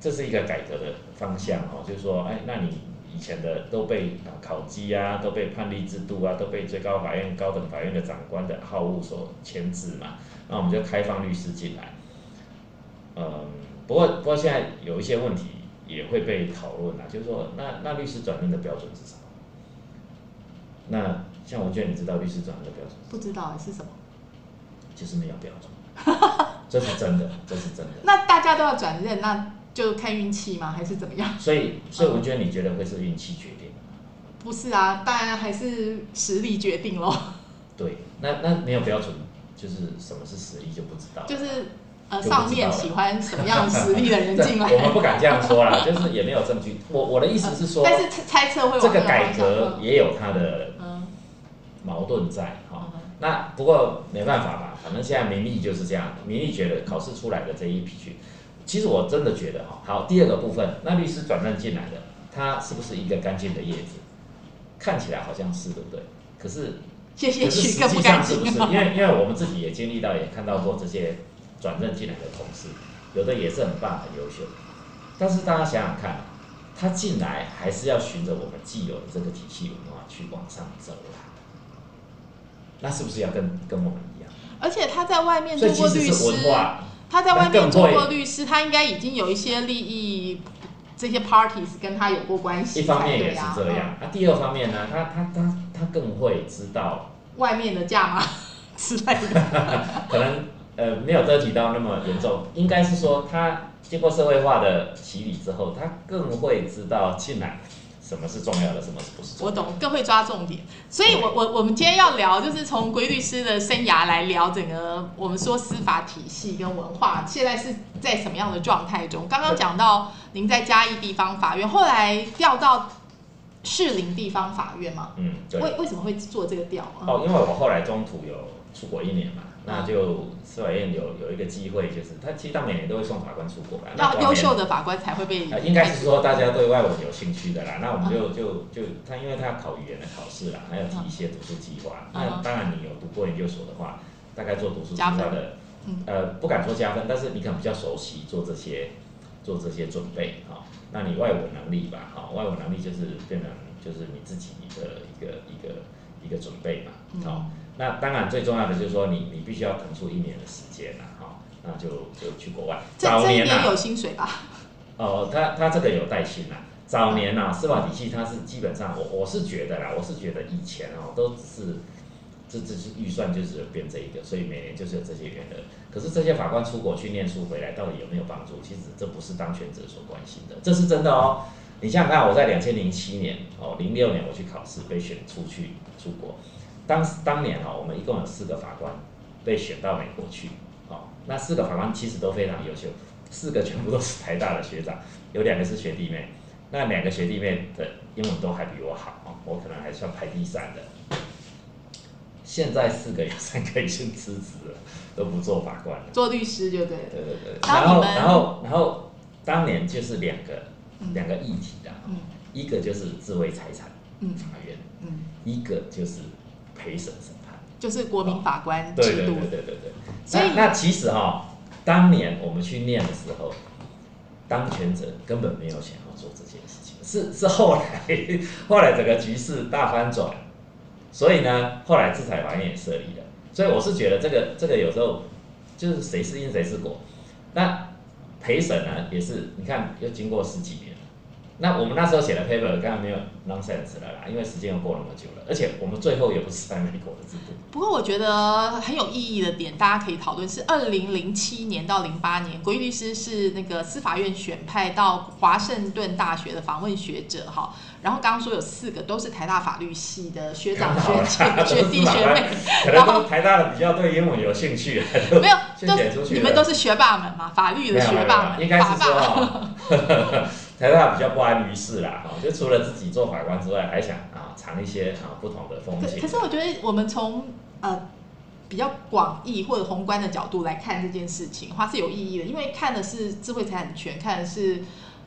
这是一个改革的方向哦，就是说，哎，那你以前的都被啊考绩啊，都被判例制度啊，都被最高法院、高等法院的长官的好恶所牵制嘛，那我们就开放律师进来。嗯，不过不过现在有一些问题也会被讨论啊，就是说，那那律师转任的标准是什么？那像文娟，你知道律师转任的标准？不知道是什么。就是没有标准，这是真的，这是真的。那大家都要转任，那就看运气吗？还是怎么样？所以，所以文娟，你觉得会是运气决定吗？不是啊，当然还是实力决定咯。对，那那没有标准，就是什么是实力就不知道。就是呃，上面喜欢什么样实力的人进来，我们不敢这样说啦，就是也没有证据。我我的意思是说，但是猜猜测会这个改革也有它的嗯矛盾在哈。嗯那不过没办法吧，反正现在民意就是这样，民意觉得考试出来的这一批去，其实我真的觉得哈，好，第二个部分，那律师转任进来的，他是不是一个干净的叶子？看起来好像是，对不对？可是谢谢可是实许更不际上是不是？干净啊。因为因为我们自己也经历到，也看到过这些转任进来的同事，有的也是很棒、很优秀，但是大家想想看，他进来还是要循着我们既有的这个体系文化去往上走啦。那是不是要跟跟我们一样？而且他在外面做过律师，化，他在外面做过律师，他应该已经有一些利益，这些 parties 跟他有过关系一方面也是。这样，那、第二方面呢，他他他他更会知道，嗯外面的价码 之类的。可能呃没有这提到那么严重，应该是说他经过社会化的洗礼之后，他更会知道进来什么是重要的，什么是不是重要的。我懂，更会抓重点。所以我，我我们今天要聊，就是从规律师的生涯来聊整个我们说司法体系跟文化现在是在什么样的状态中。刚刚讲到您在嘉义地方法院，后来调到士林地方法院嘛？嗯，对。为为什么会做这个调？啊哦，因为我后来中途有出国一年嘛，嗯那就司法院有有一个机会，就是他其实他每年都会送法官出国啦。那要优秀的法官才会被呃，应该是说大家对外文有兴趣的啦，那我们就就就他，因为他要考语言的考试啦，还要提一些读书计划。嗯那当然你有读过研究所的话，大概做读书计划的嗯，呃，不敢说加分，但是你可能比较熟悉做这些做这些准备哈。那你外文能力吧，哈，外文能力就是变成就是你自己的一个一个一个准备嘛，好。嗯那当然最重要的就是说你你必须要腾出一年的时间啦，哈，那就就去国外。这早年有薪水吧？哦，他他这个有带薪啦。早年呐、司法体系它是基本上，我我是觉得啦，我是觉得以前哦都只是，这这是预算就只有编这一个，所以每年就是有这些员额。可是这些法官出国去念书回来，到底有没有帮助？其实这不是当权者所关心的，这是真的哦。你想想看，我在两千零七年哦，零六年我去考试被选出去出国，当当年哦，我们一共有四个法官被选到美国去，哦，那四个法官其实都非常优秀，四个全部都是台大的学长，有两个是学弟妹，那两个学弟妹的英文都还比我好，哦，我可能还算排第三的。现在四个有三个已经辞职了，都不做法官了。做律师就对了。对对对，然后然后然后当年就是两个嗯两个议题的，嗯一个就是智慧财产嗯法院，嗯，一个就是陪审审判。就是国民法官制度对对对。对对对。所以那那其实哈、当年我们去念的时候，当权者根本没有想要做这件事情，是是后来 后来整个局势大翻转，所以呢，后来制裁法院也设立了。所以我是觉得这个这个有时候就是谁是因谁是果。那陪审呢也是，你看又经过十几年了。那我们那时候写的 paper 当然没有 nonsense 了啦，因为时间又过那么久了，而且我们最后也不是在美国的制度。不过我觉得很有意义的点，大家可以讨论是二零零七年到零八年，国义律师是那个司法院选派到华盛顿大学的访问学者哈。然后刚刚说有四个都是台大法律系的学长、学姐、学弟、学妹，可能都台大的比较对英文有兴趣，没有都你们都是学霸们嘛，法律的学霸们，应该是霸。哦，台大比较不安于世啦，哈，就除了自己做法官之外，还想啊尝一些啊不同的风可。可是我觉得我们从呃比较广义或者宏观的角度来看这件事情，它是有意义的，因为看的是智慧财产权，看的是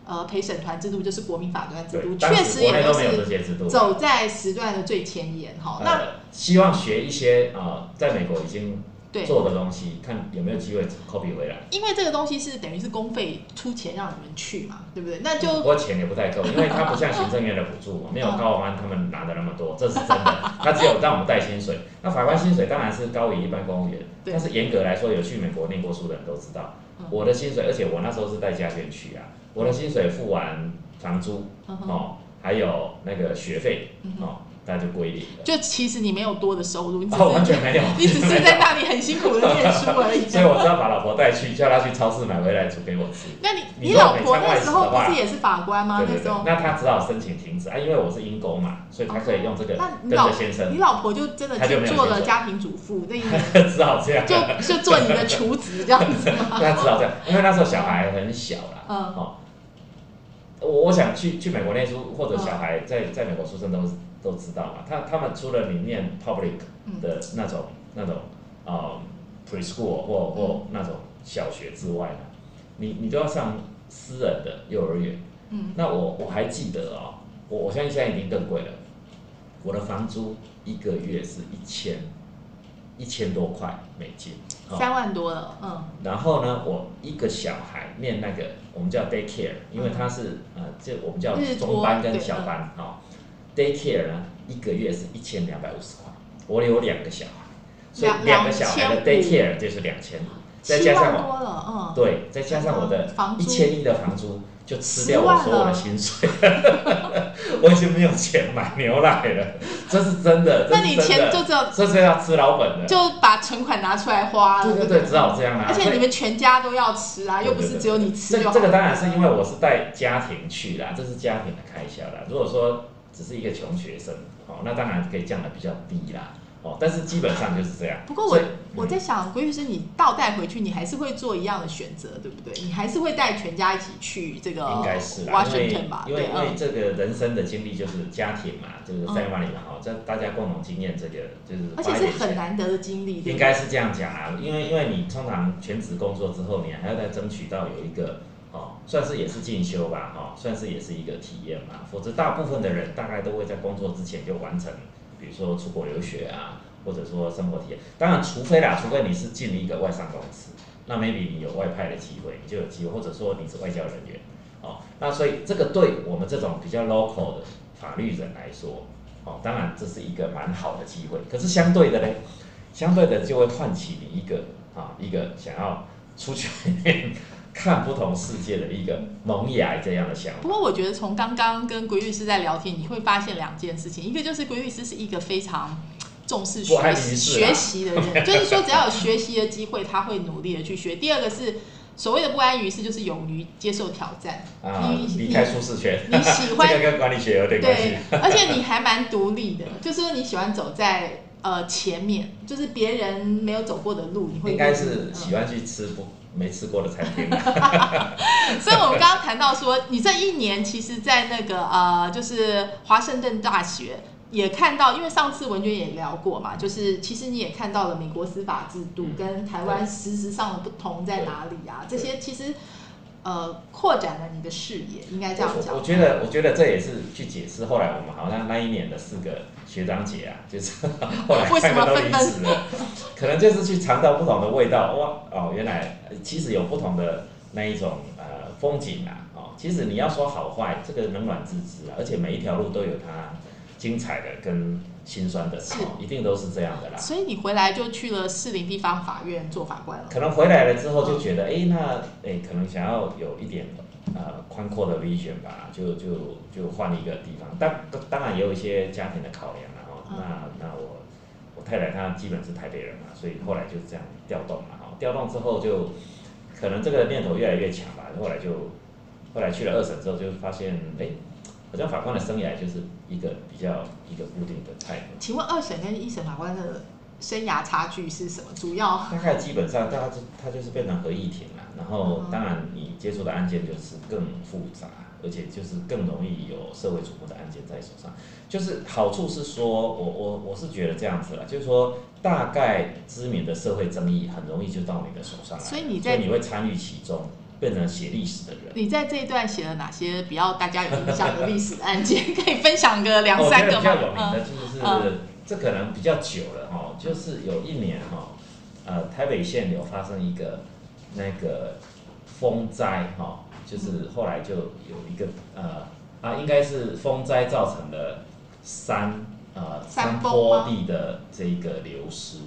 呃陪审团制度，就是国民法官制度，确实也都是些制度。走在时段的最前沿哈。那呃，希望学一些啊，在美国已经对，做的东西，看有没有机会 copy 回来。因为这个东西是等于是公费出钱让你们去嘛，对不对？那不就过钱也不太够，因为它不像行政院的补助嘛，没有高安他们拿的那么多，这是真的。他只有让我们带薪水，那法官薪水当然是高于一般公务员，但是严格来说，有去美国念过书的人都知道嗯，我的薪水，而且我那时候是带家眷去啊，我的薪水付完房租嗯哦，还有那个学费嗯哦，大家就归零了。就其实你没有多的收入，你完全没有，你只是在那里很辛苦的念书而已。所以我只要把老婆带去，叫她去超市买回来煮给我吃。那你你老婆那时候不是也是法官吗？对对对。那时候，那她只好申请停止啊，因为我是因公嘛，所以她可以用这个跟那你老着先生。你，老婆就真的做了家庭主妇，那 只好这样，就就做你的厨子这样子吗？那只好这样，因为那时候小孩很小啦，嗯。哦，我我想去去美国念书，或者小孩在在美国出生都都知道嘛，他他们除了你念 public 嗯。的那种那种呃 preschool 或或那种小学之外呢，你你都要上私人的幼儿园。嗯，那我我还记得哦，我我相信现在已经更贵了。我的房租一个月是一千一千多块美金，哦，三万多了，嗯。然后呢，我一个小孩念那个我们叫 daycare，因为他是呃，这我们叫中班跟小班哦。Daycare 呢，一个月是一千两百五十块，我有两个小孩，所以两两个小孩的 daycare 就是两千五，再加上我嗯，对，再加上我的一千一的房租，就吃掉10万我所有的了薪水，我已经没有钱买牛奶了，这是真的，这那你钱就只有这是要吃老本的，就把存款拿出来花了，对对对，只好这样啦、而且你们全家都要吃啊，又不是只有你吃。这这个当然是因为我是带家庭去啦，这是家庭的开销啦。如果说只是一个穷学生，哦，那当然可以降的比较低啦，哦，但是基本上就是这样。不过我我在想，归律师，你倒带回去，你还是会做一样的选择，对不对？你还是会带全家一起去这个应该是啦，因为？因为这个人生的经历就是家庭嘛，就是 family 嘛，哦，这大家共同经验，这个就是而且是很难得的经历，应该是这样讲啊，因为因为你通常全职工作之后，你还要再争取到有一个哦，算是也是进修吧，哦，算是也是一个体验嘛。否则大部分的人大概都会在工作之前就完成，比如说出国留学啊，或者说生活体验。当然，除非啦，除非你是进了一个外商公司，那 maybe 你有外派的机会，你就有机会，或者说你是外交人员，哦，那所以这个对我们这种比较 local 的法律人来说，哦，当然这是一个蛮好的机会。可是相对的呢？相对的就会唤起你一个啊一个想要出去看不同世界的一个萌芽这样的想法。不过我觉得从刚刚跟鬼律师在聊天，你会发现两件事情，一个就是鬼律师是一个非常重视学不安于世啊学习的人，就是说只要有学习的机会，他会努力的去学。第二个是所谓的不安于世，就是勇于接受挑战。啊，你离开舒适圈，你喜欢 这个跟管理学有点关系对。，而且你还蛮独立的，就是说你喜欢走在呃前面，就是别人没有走过的路，你会应该是喜欢去吃不没吃过的餐厅。所以，我们刚刚谈到说，你这一年其实，在那个呃，就是华盛顿大学也看到，因为上次文娟也聊过嘛，就是其实你也看到了美国司法制度嗯跟台湾实质上的不同在哪里啊？这些其实呃扩展了你的视野，应该这样讲。我我觉得，我觉得这也是去解释后来我们好像那一年的四个学长姐啊，就是 后来为什么三个都离职了，可能就是去尝到不同的味道。哇哦，原来呃其实有不同的那一种呃风景啊。哦，其实你要说好坏，这个冷暖自知啊，而且每一条路都有它精彩的跟心酸的时候，一定都是这样的啦。所以你回来就去了士林地方法院做法官了。可能回来了之后就觉得，哎、那哎、可能想要有一点呃宽阔的 vision 吧，就就就换一个地方。当当然也有一些家庭的考量然后、嗯那那我我太太她基本是台北人嘛，所以后来就这样调动嘛，哈，调动之后就可能这个念头越来越强吧，后来就后来去了二审之后就发现，哎、好像法官的生涯就是一个比较一个固定的 type。请问二审跟一审法官的生涯差距是什么？主要大概基本上，大家就它就是变成合议庭了，然后嗯当然你接触的案件就是更复杂，而且就是更容易有社会瞩目的案件在手上。就是好处是说，我我我是觉得这样子了，就是说大概知名的社会争议很容易就到你的手上来，所以你在你会参与其中，变成写历史的人。你在这一段写了哪些比较大家有印象的历史案件？可以分享个两哦三个吗？比较有名的就是、嗯这可能比较久了哈，就是有一年哈，呃，台北县有发生一个那个风灾哈，就是后来就有一个呃啊，应该是风灾造成的山呃山坡地的这一个流失。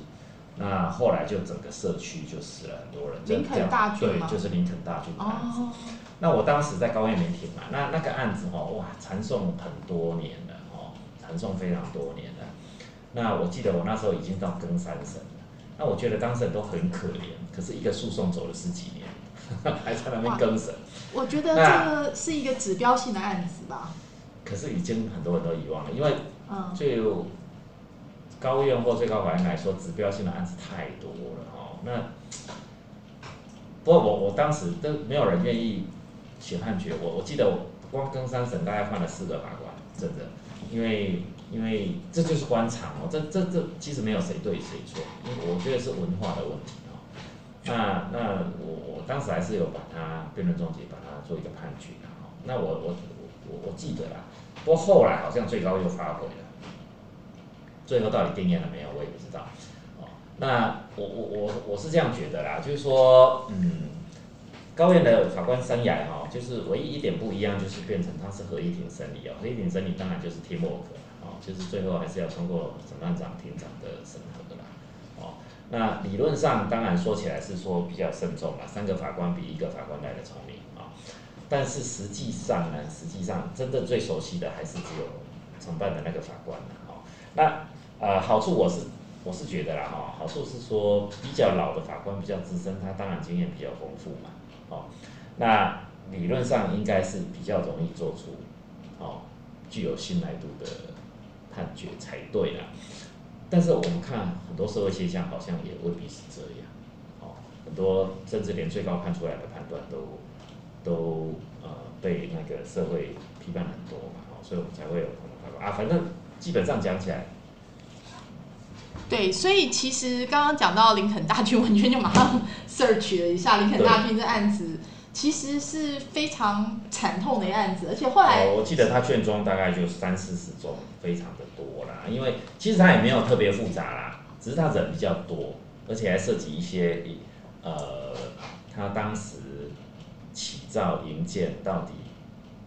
那后来就整个社区就死了很多人，林肯大郡吗就是林肯大军的案子。哦，那我当时在高院民庭嘛，那那个案子哦，哇，缠讼很多年了哦，缠讼非常多年了。那我记得我那时候已经到更三审了，那我觉得当事人都很可怜，可是一个诉讼走了十几年，还在那边更审，我觉得这个是一个指标性的案子吧。可是已经很多人都遗忘了，因为嗯，就高院或最高法院来说，指标性的案子太多了哦。那不过我我当时都没有人愿意写判决，我我记得我光跟三审大概换了四个法官，真的，因为因为这就是官场哦，这这这其实没有谁对谁错，因为我觉得是文化的问题哦。那那我我当时还是有把它辩论终结，把它做一个判决的哦。那我我我我记得啦，不过后来好像最高又发回了。最后到底定验了没有，我也不知道。哦，那我我我我是这样觉得啦，就是说，嗯，高院的法官生涯哈、就是唯一一点不一样，就是变成他是合议庭审理哦，合议庭审理当然就是 teamwork 哦，就是最后还是要通过审判长、庭长的审核的啦。哦，那理论上当然说起来是说比较慎重啦，三个法官比一个法官来的聪明啊、但是实际上呢，实际上真正最熟悉的还是只有承办的那个法官了。哦，那呃，好处我是我是觉得啦哈、好处是说比较老的法官比较资深，他当然经验比较丰富嘛，哦，那理论上应该是比较容易做出哦具有信赖度的判决才对啦。但是我们看很多社会现象好像也未必是这样，哦，很多甚至连最高判出来的判断都都呃被那个社会批判很多嘛，哦，所以我们才会有不同的判断啊。反正基本上讲起来，对，所以其实刚刚讲到林肯大军，文娟就马上 search 了一下林肯大军这案子，其实是非常惨痛的一个案子，而且后来哦，我记得他卷宗大概就三四十宗，非常的多啦。因为其实他也没有特别复杂啦，只是他人比较多，而且还涉及一些呃，他当时起造营建到底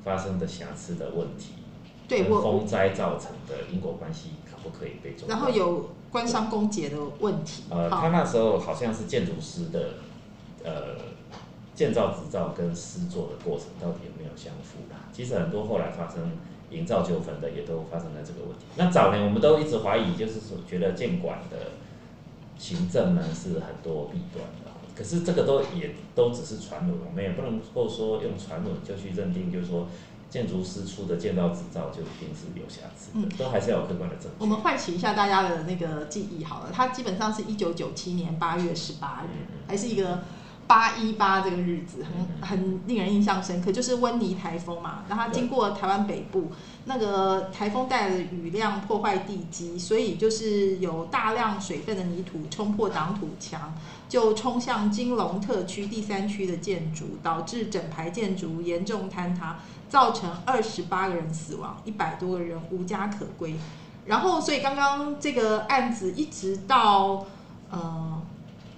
发生的瑕疵的问题，对风灾造成的因果关系可不可以被中断？然后有官商勾结的问题，呃，他那时候好像是建筑师的呃建造执照跟施作的过程到底有没有相符啦？其实很多后来发生营造纠纷的也都发生在这个问题。那早年我们都一直怀疑，就是说觉得建管的行政呢是很多弊端的，可是这个都也都只是传闻，我们也不能够说用传闻就去认定，就是说建筑师出的建造执照就一定是有瑕疵的，都还是要有客观的证据。我们唤起一下大家的那个记忆好了，它基本上是一九九七年八月十八日，嗯嗯还是一个八一八这个日子，嗯很很令人印象深刻。就是温尼台风嘛，然后它经过台湾北部，那个台风带来的雨量破坏地基，所以就是有大量水分的泥土冲破挡土墙，就冲向金龙特区第三区的建筑，导致整排建筑严重坍塌，造成二十八个人死亡，一百多个人无家可归。然后，所以刚刚这个案子一直到呃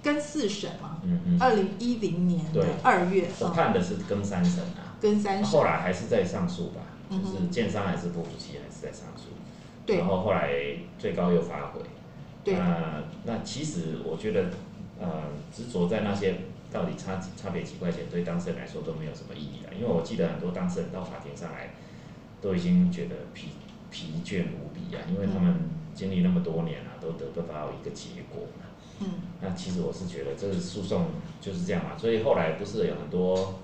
跟四审嘛，嗯嗯，二零一零年的二月，我嗯，判的是更三审啊。跟三审后，来还是在上诉吧，就是建商还是不服气，还是在上诉。对然后后来最高又发回。对那那其实我觉得，呃，执着在那些到底差差别几块钱，对当事人来说都没有什么意义了。因为我记得很多当事人到法庭上来，都已经觉得疲疲倦无比啊，因为他们经历那么多年啊，都得不到一个结果嘛。嗯，那其实我是觉得这个诉讼就是这样嘛，所以后来不是有很多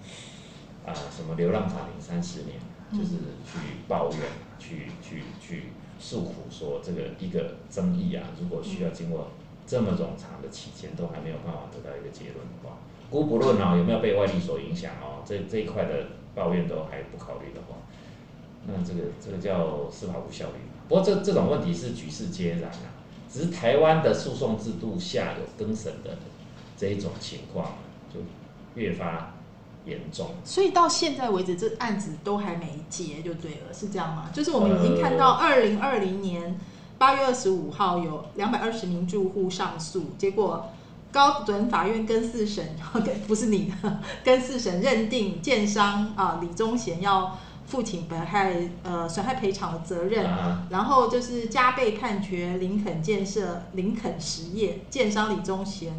啊、什么流浪法庭三十年，嗯就是去抱怨、去去去诉苦说这个一个争议啊，如果需要经过这么冗长的期间，都还没有办法得到一个结论的话，姑不论啊有没有被外力所影响哦，这这一块的抱怨都还不考虑的话，那这个这个叫司法无效率。不过这这种问题是举世皆然啊，只是台湾的诉讼制度下有更审的这一种情况，就越发严重。所以到现在为止，这案子都还没结，就对了，是这样吗？就是我们已经看到二零二零年八月二十五号有两百二十名住户上诉，结果高等法院跟四审，不是你的，跟四审认定建商啊李宗贤要。负起损害呃损害赔偿的责任，然后就是加倍判决林肯建设、林肯实业、建商李宗贤、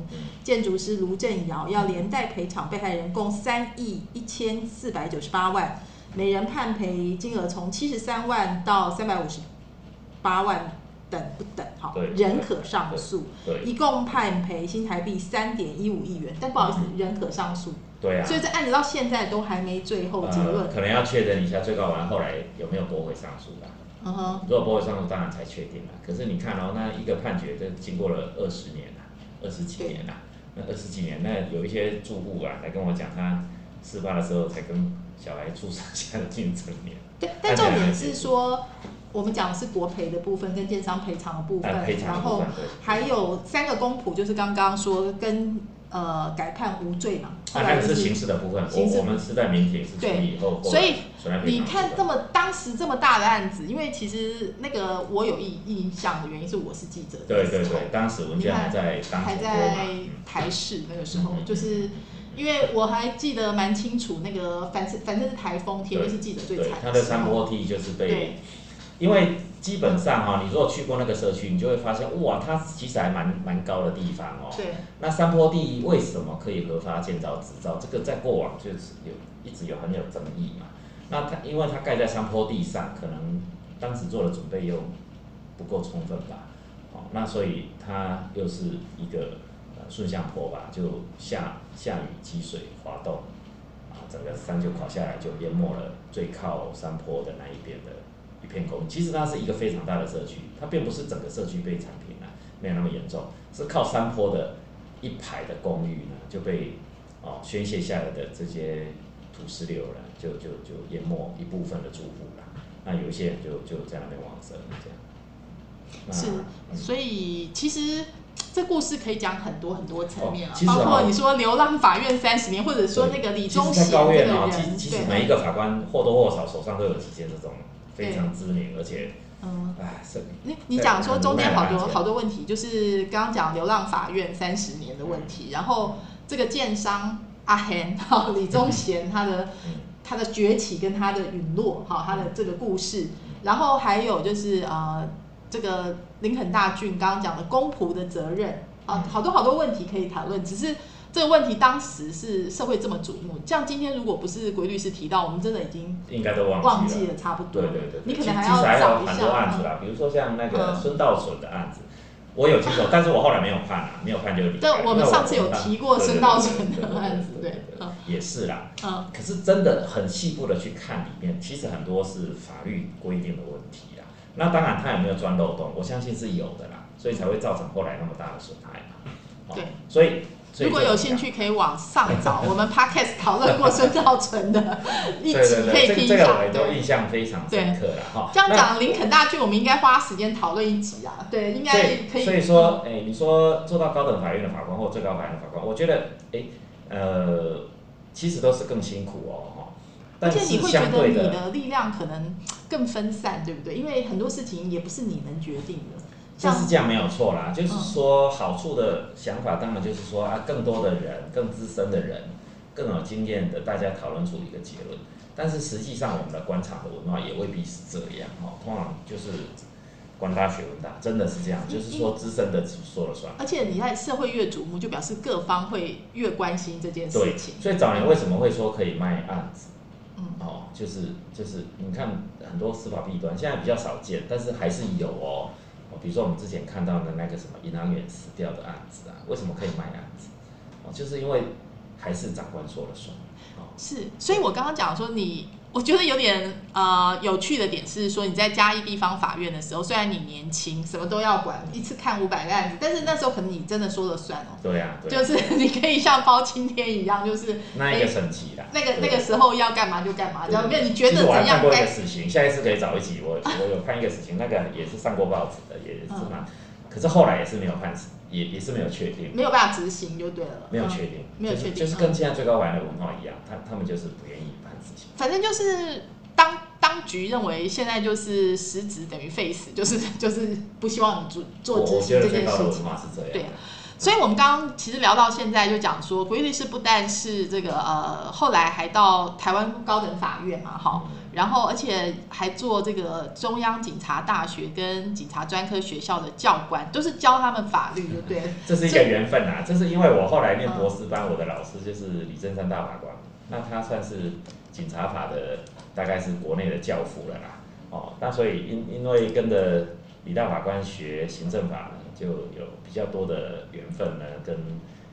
建筑师卢振尧要连带赔偿被害人共三亿一千四百九十八万，每人判赔金额从七十三万到三百五十八万等不等？哈，人可上诉，一共判赔新台币三点一五亿元，但不好意思，人可上诉。对啊，所以这案子到现在都还没最后结论。可能要确认一下最高法院后来有没有驳回上诉吧。嗯哼，如果驳回上诉，当然才确定了。可是你看哦，那一个判决，这经过了二十年了，二十几年了。那二十几年，那有一些住户啊来跟我讲，他事发的时候才跟小孩出生，现在进成年。对，但重点是说，我们讲的是国赔的部分跟建商赔偿的部分，然后还有三个公仆，就是刚刚说跟。呃，改判无罪嘛？那个是刑事的部分，我我们是在民庭是处理以后，所以你看这么当时这么大的案子，因为其实那个我有印印象的原因是我是记者，对对对，当时文件还在还在台视那个时候，就是因为我还记得蛮清楚，那个反正反正是台风天，就是记者最惨，他的山坡梯就是被，因为。基本上哈，你如果去过那个社区，你就会发现，哇，它其实还蛮蛮高的地方哦。对。那山坡地为什么可以合法建造执照？这个在过往就是有一直有很有争议嘛。那它因为它盖在山坡地上，可能当时做的准备又不够充分吧。哦，那所以它又是一个呃顺向坡吧，就下下雨积水滑动，啊，整个山就垮下来，就淹没了最靠山坡的那一边的。一片空，其实它是一个非常大的社区，它并不是整个社区被铲平了，没有那么严重，是靠山坡的一排的公寓呢就被哦宣泄下来的这些土石流了，就就就淹没一部分的住户了，那有一些人就就在那边往生这样。是，所以其实这故事可以讲很多很多层面啊，包括你说流浪法院三十年，或者说那个李宗贤这个人，其实每一个法官或多或少手上都有几件这种。非常知名，而且，嗯，哎，你你讲说中间好多好多问题，就是刚刚讲流浪法院三十年的问题，然后这个建商阿 henn 哈李宗贤他的他的崛起跟他的陨落哈他的这个故事，然后还有就是呃这个林肯大郡刚刚讲的公仆的责任啊，好多好多问题可以讨论，只是。这个问题当时是社会这么瞩目，像今天如果不是鬼律师提到，我们真的已经应该都忘记了差不多。对对对，你可能还要找一下。很多案子啦，比如说像那个孙道存的案子，我有听说，但是我后来没有判啊，没有判就离对，我们上次有提过孙道存的案子，对，也是啦。嗯，可是真的很细部的去看里面，其实很多是法律规定的问题啦。那当然他有没有钻漏洞，我相信是有的啦，所以才会造成后来那么大的损害嘛。对，所以。如果有兴趣，可以往上找我们 podcast 讨论过孙兆存的 一集，可以听一下。这个我都印象非常深刻了哈。这样讲林肯大剧，我们应该花时间讨论一集啊。对，应该可以。所以说，哎，你说做到高等法院的法官或最高法院的法官，我觉得，哎，呃，其实都是更辛苦哦，哈。而且你会觉得你的力量可能更分散，对不对？因为很多事情也不是你能决定的。就是这样没有错啦，就是说好处的想法，当然就是说啊，更多的人、更资深的人、更有经验的，大家讨论出一个结论。但是实际上，我们的官场的文化也未必是这样哦。通常就是官大学问大，真的是这样，就是说资深的说了算。而且你在社会越瞩目，就表示各方会越关心这件事情。所以早年为什么会说可以卖案子？嗯，哦，就是就是你看很多司法弊端，现在比较少见，但是还是有哦。比如说我们之前看到的那个什么银行员死掉的案子啊，为什么可以卖案子？哦，就是因为还是长官说了算。哦是，所以我刚刚讲说，你我觉得有点呃有趣的点是说，你在嘉义地方法院的时候，虽然你年轻，什么都要管，一次看五百个案子，但是那时候可能你真的说了算哦。对呀、对就是你可以像包青天一样，就是那一个省级啦。那个那个时候要干嘛就干嘛，然后没有你觉得怎样看过一个该死刑，下一次可以找一集，我我有看一个死刑，那个也是上过报纸的，也是嗯，可是后来也是没有判死，也也是没有确定，没有办法执行就对了。嗯没有确定，没有确定就是就是跟现在最高法院的文化一样，他他们就是不愿意反正就是当当局认为现在就是实职等于废死，就是就是不希望你做做执行这件事情。文化是这样。对啊所以，我们刚刚其实聊到现在，就讲说，国律师不但是这个呃，后来还到台湾高等法院嘛，哈，嗯然后而且还做这个中央警察大学跟警察专科学校的教官，都是教他们法律，就对。这是一个缘分啊，这是因为我后来念嗯博士班，我的老师就是李正山大法官，那他算是警察法的大概是国内的教父了啦。哦，那所以因因为跟着李大法官学行政法呢，就有比较多的缘分呢，跟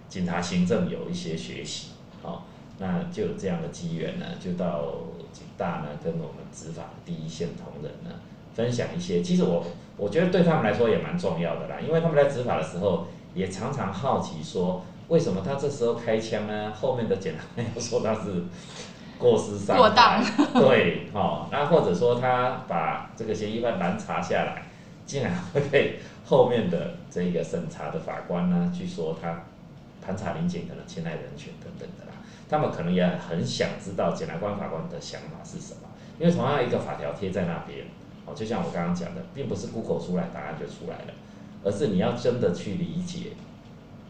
警察行政有一些学习。哦，那就有这样的机缘呢，就到警大呢，跟我们执法第一线同仁呢，分享一些。其实我我觉得对他们来说也蛮重要的啦，因为他们在执法的时候，也常常好奇说，为什么他这时候开枪呢？后面的检察官又说他是过失伤害，过当对，哦，那或者说他把这个嫌疑犯拦查下来，竟然会被后面的这个审查的法官呢，去说他盘查民警可能侵害人权等等的啦。他们可能也很想知道检察官、法官的想法是什么，因为同样一个法条贴在那边，哦，就像我刚刚讲的，并不是 Google 出来答案就出来了，而是你要真的去理解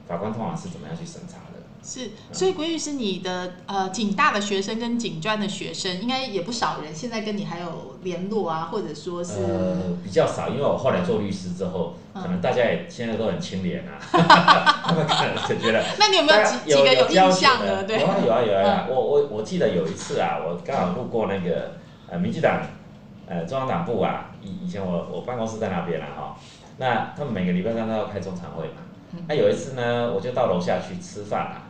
法官通常是怎么样去审查的。是，所以鬼律师，你的呃警大的学生跟警专的学生应该也不少人，现在跟你还有联络啊，或者说是、呃，比较少，因为我后来做律师之后，嗯可能大家也现在都很清廉啊，他们可能就觉得。那你有没有几几个有印象的？对有，啊有啊有啊有啊！我我我记得有一次啊，我刚好路过那个呃民进党呃中央党部啊，以以前我我办公室在那边啦哈，那他们每个礼拜三都要开中常会嘛嗯。那有一次呢，我就到楼下去吃饭啦，哦，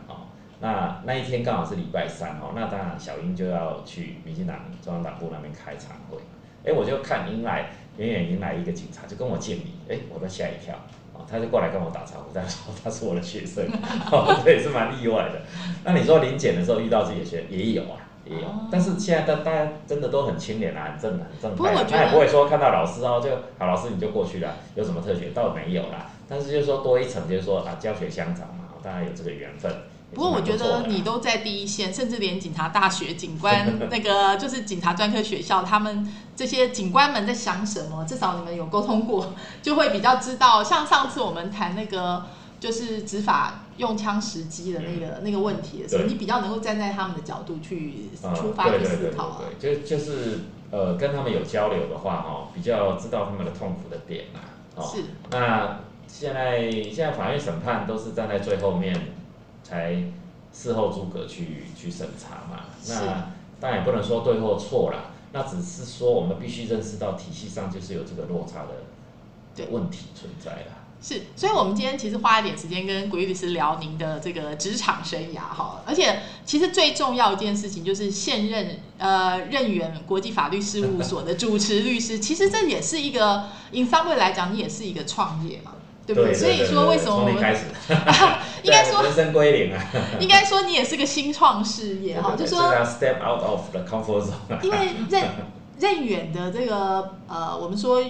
那那一天刚好是礼拜三哦，那当然小英就要去民进党中央党部那边开常会，哎，我就看迎来远远迎来一个警察，就跟我见礼，哎，我都吓一跳。哦，他就过来跟我打招呼，他说他是我的学生，哦，这也是蛮意外的。那你说临检的时候遇到自己的学生也有啊，也有，哦但是现在大大家真的都很清廉啊，很正很正派他也不会说看到老师哦就好，老师你就过去了，有什么特权倒没有啦。但是就是说多一层，就是说啊教学相长嘛，大家有这个缘分。不过我觉得你都在第一线，甚至连警察大学、警官 那个就是警察专科学校，他们这些警官们在想什么，至少你们有沟通过，就会比较知道。像上次我们谈那个就是执法用枪时机的那个、那个问题的时候，你比较能够站在他们的角度去啊出发去思考啊。对对，就就是呃跟他们有交流的话哈、比较知道他们的痛苦的点啊、哦，是，那现在现在法院审判都是站在最后面才事后诸葛去去审查嘛，那当然也不能说对或错啦，那只是说我们必须认识到体系上就是有这个落差对。的问题存在啦。是，所以我们今天其实花一点时间跟鬼律师聊您的这个职场生涯哈，而且其实最重要一件事情就是现任呃任远国际法律事务所的主持律师，其实这也是一个，in some way 来讲，你也是一个创业嘛，对不对？所以说为什么我们开始，应该说人生归零啊？应该说你也是个新创事业哈，就说 step out of the comfort zone 啊。因为任任 远的这个呃，我们说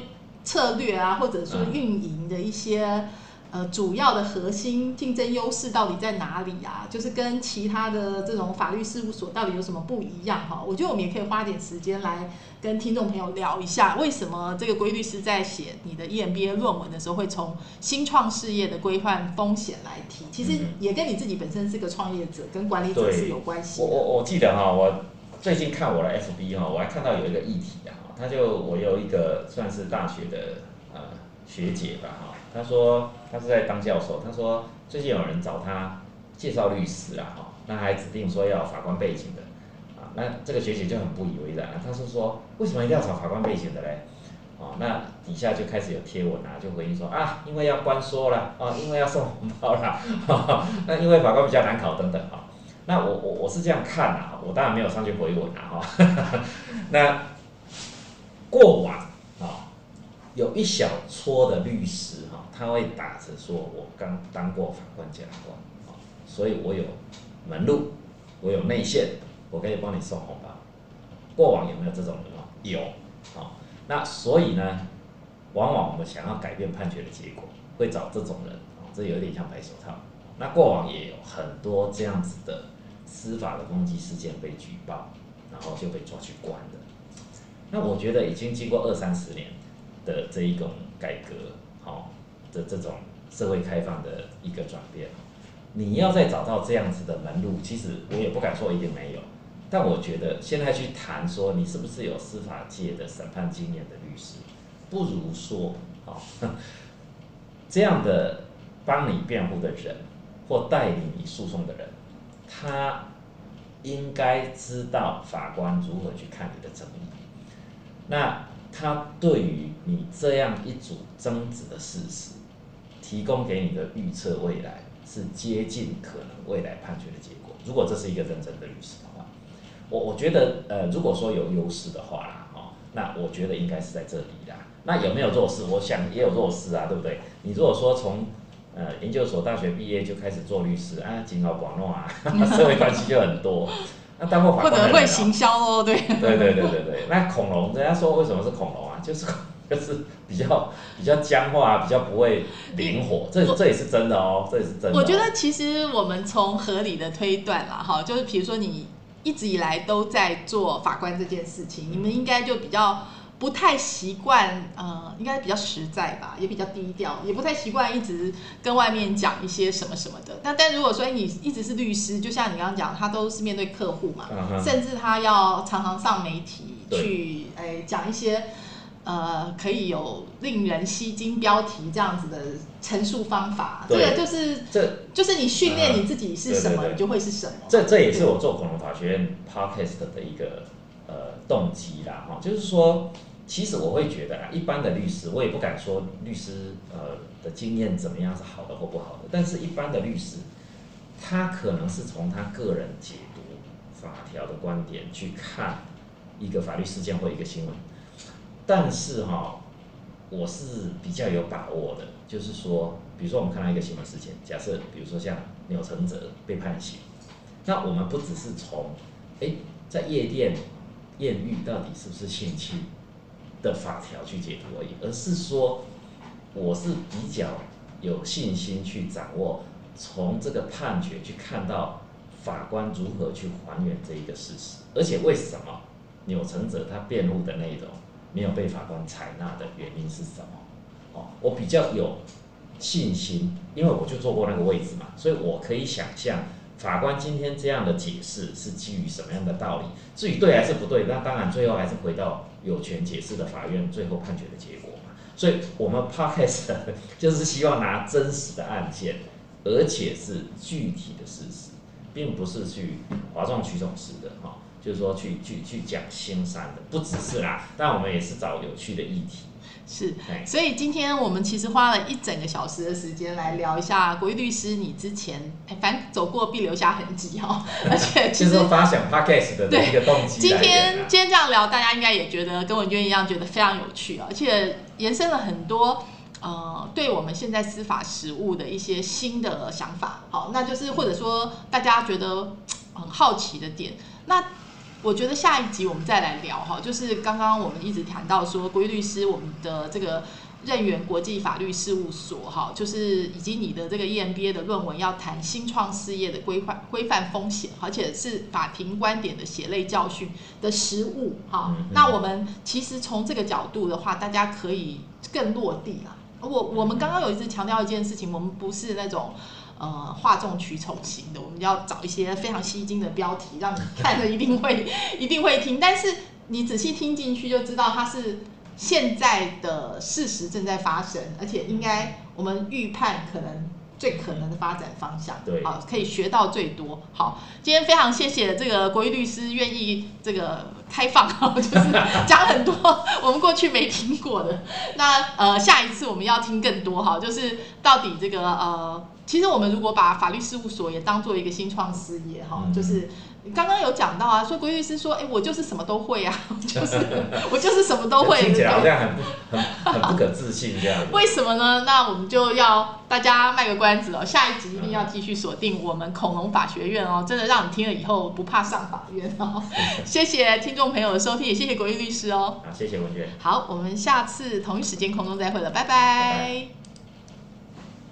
策略啊，或者说嗯运营的一些呃主要的核心竞争优势到底在哪里啊？就是跟其他的这种法律事务所到底有什么不一样哈？我觉得我们也可以花点时间来跟听众朋友聊一下，为什么这个规律师在写你的 EMBA 论文的时候会从新创事业的规范风险来提？其实也跟你自己本身是个创业者跟管理者是有关系。我我我记得哈，我最近看我的 FB 哈，我还看到有一个议题啊，他就我有一个算是大学的呃学姐吧哈，她说他是在当教授，他说最近有人找他介绍律师啊哈，那还指定说要法官背景的啊，那这个学姐就很不以为然啊，她是说为什么一定要找法官背景的嘞？哦，那底下就开始有贴文啊，就回应说啊，因为要关说啦，啊，因为要送红包啦，哈哈那因为法官比较难考等等啊。那我我我是这样看啊，我当然没有上去回文啊哈。那过往啊，有一小撮的律师，他会打着说我刚当过法官、检察官啊，所以我有门路，我有内线，我可以帮你送红包。过往有没有这种人啊？有啊。那所以呢，往往我们想要改变判决的结果，会找这种人啊，这有点像白手套。那过往也有很多这样子的司法的攻击事件被举报，然后就被抓去关的。那我觉得已经经过二三十年的这一种改革，好，的这种社会开放的一个转变，你要再找到这样子的门路，其实我也不敢说一定没有。但我觉得现在去谈说你是不是有司法界的审判经验的律师，不如说啊，这样的帮你辩护的人或带领你诉讼的人，他应该知道法官如何去看你的争议。那他对于你这样一组争执的事实，提供给你的预测未来是接近可能未来判决的结果。如果这是一个认真的律师的话。我我觉得，呃，如果说有优势的话啦，哦，那我觉得应该是在这里啦。那有没有弱势？我想也有弱势啊，对不对？你如果说从呃研究所、大学毕业就开始做律师，啊，金好广诺啊，社会关系就很多。那当过法官或者会行销哦，对。对对对对对。那恐龙，人家说为什么是恐龙啊？就是就是比较比较僵化，比较不会灵活。这这也是真的哦，这也是真的。我觉得其实我们从合理的推断啦，哈，就是比如说你。一直以来都在做法官这件事情，你们应该就比较不太习惯，呃，应该比较实在吧，也比较低调，也不太习惯一直跟外面讲一些什么什么的。那但如果说你一直是律师，就像你刚刚讲，他都是面对客户嘛，甚至他要常常上媒体去，哎，讲一些。呃，可以有令人吸睛标题这样子的陈述方法，这个就是这就是你训练你自己是什么，你就会是什么。这这也是我做恐龙法学院 podcast 的一个呃动机啦，哈，就是说，其实我会觉得啊，一般的律师，我也不敢说律师呃的经验怎么样是好的或不好的，但是一般的律师，他可能是从他个人解读法条的观点去看一个法律事件或一个新闻。但是哈，我是比较有把握的，就是说，比如说我们看到一个新闻事件，假设比如说像钮承泽被判刑，那我们不只是从，哎，在夜店艳遇到底是不是性侵的法条去解读而已，而是说，我是比较有信心去掌握，从这个判决去看到法官如何去还原这一个事实，而且为什么钮承泽他辩护的内容。没有被法官采纳的原因是什么？哦，我比较有信心，因为我就坐过那个位置嘛，所以我可以想象法官今天这样的解释是基于什么样的道理。至于对还是不对，那当然最后还是回到有权解释的法院最后判决的结果嘛。所以我们 podcast 就是希望拿真实的案件，而且是具体的事实，并不是去哗众取宠式的哈。就是说，去去去讲新山的，不只是啦，但我们也是找有趣的议题。是，所以今天我们其实花了一整个小时的时间来聊一下国义律师，你之前反正走过必留下痕迹哦，而且其实发想 podcast 的一个动机。今天今天这样聊，大家应该也觉得跟文娟一样，觉得非常有趣而且延伸了很多呃，对我们现在司法实务的一些新的想法。好，那就是或者说大家觉得很好奇的点，那。我觉得下一集我们再来聊哈，就是刚刚我们一直谈到说，国义律师我们的这个任源国际法律事务所哈，就是以及你的这个 EMBA 的论文要谈新创事业的规范规范风险，而且是法庭观点的血泪教训的实务哈。那我们其实从这个角度的话，大家可以更落地了。我我们刚刚有一直强调一件事情，我们不是那种。呃，哗众取宠型的，我们要找一些非常吸睛的标题，让你看了一定会一定会听。但是你仔细听进去，就知道它是现在的事实正在发生，而且应该我们预判可能最可能的发展方向。对，好，可以学到最多。好，今天非常谢谢这个国义律师愿意这个开放，就是讲很多我们过去没听过的。那呃，下一次我们要听更多哈，就是到底这个呃。其实我们如果把法律事务所也当做一个新创事业哈，嗯就是刚刚有讲到啊，说规律师说，哎，我就是什么都会啊，就是我就是什么都会，听起来好像很不很很不可置信这样。为什么呢？那我们就要大家卖个关子哦，下一集一定要继续锁定我们恐龙法学院哦，真的让你听了以后不怕上法院哦。谢谢听众朋友的收听，也谢谢国玉律师哦。好，谢谢文娟。好，我们下次同一时间空中再会了，拜拜拜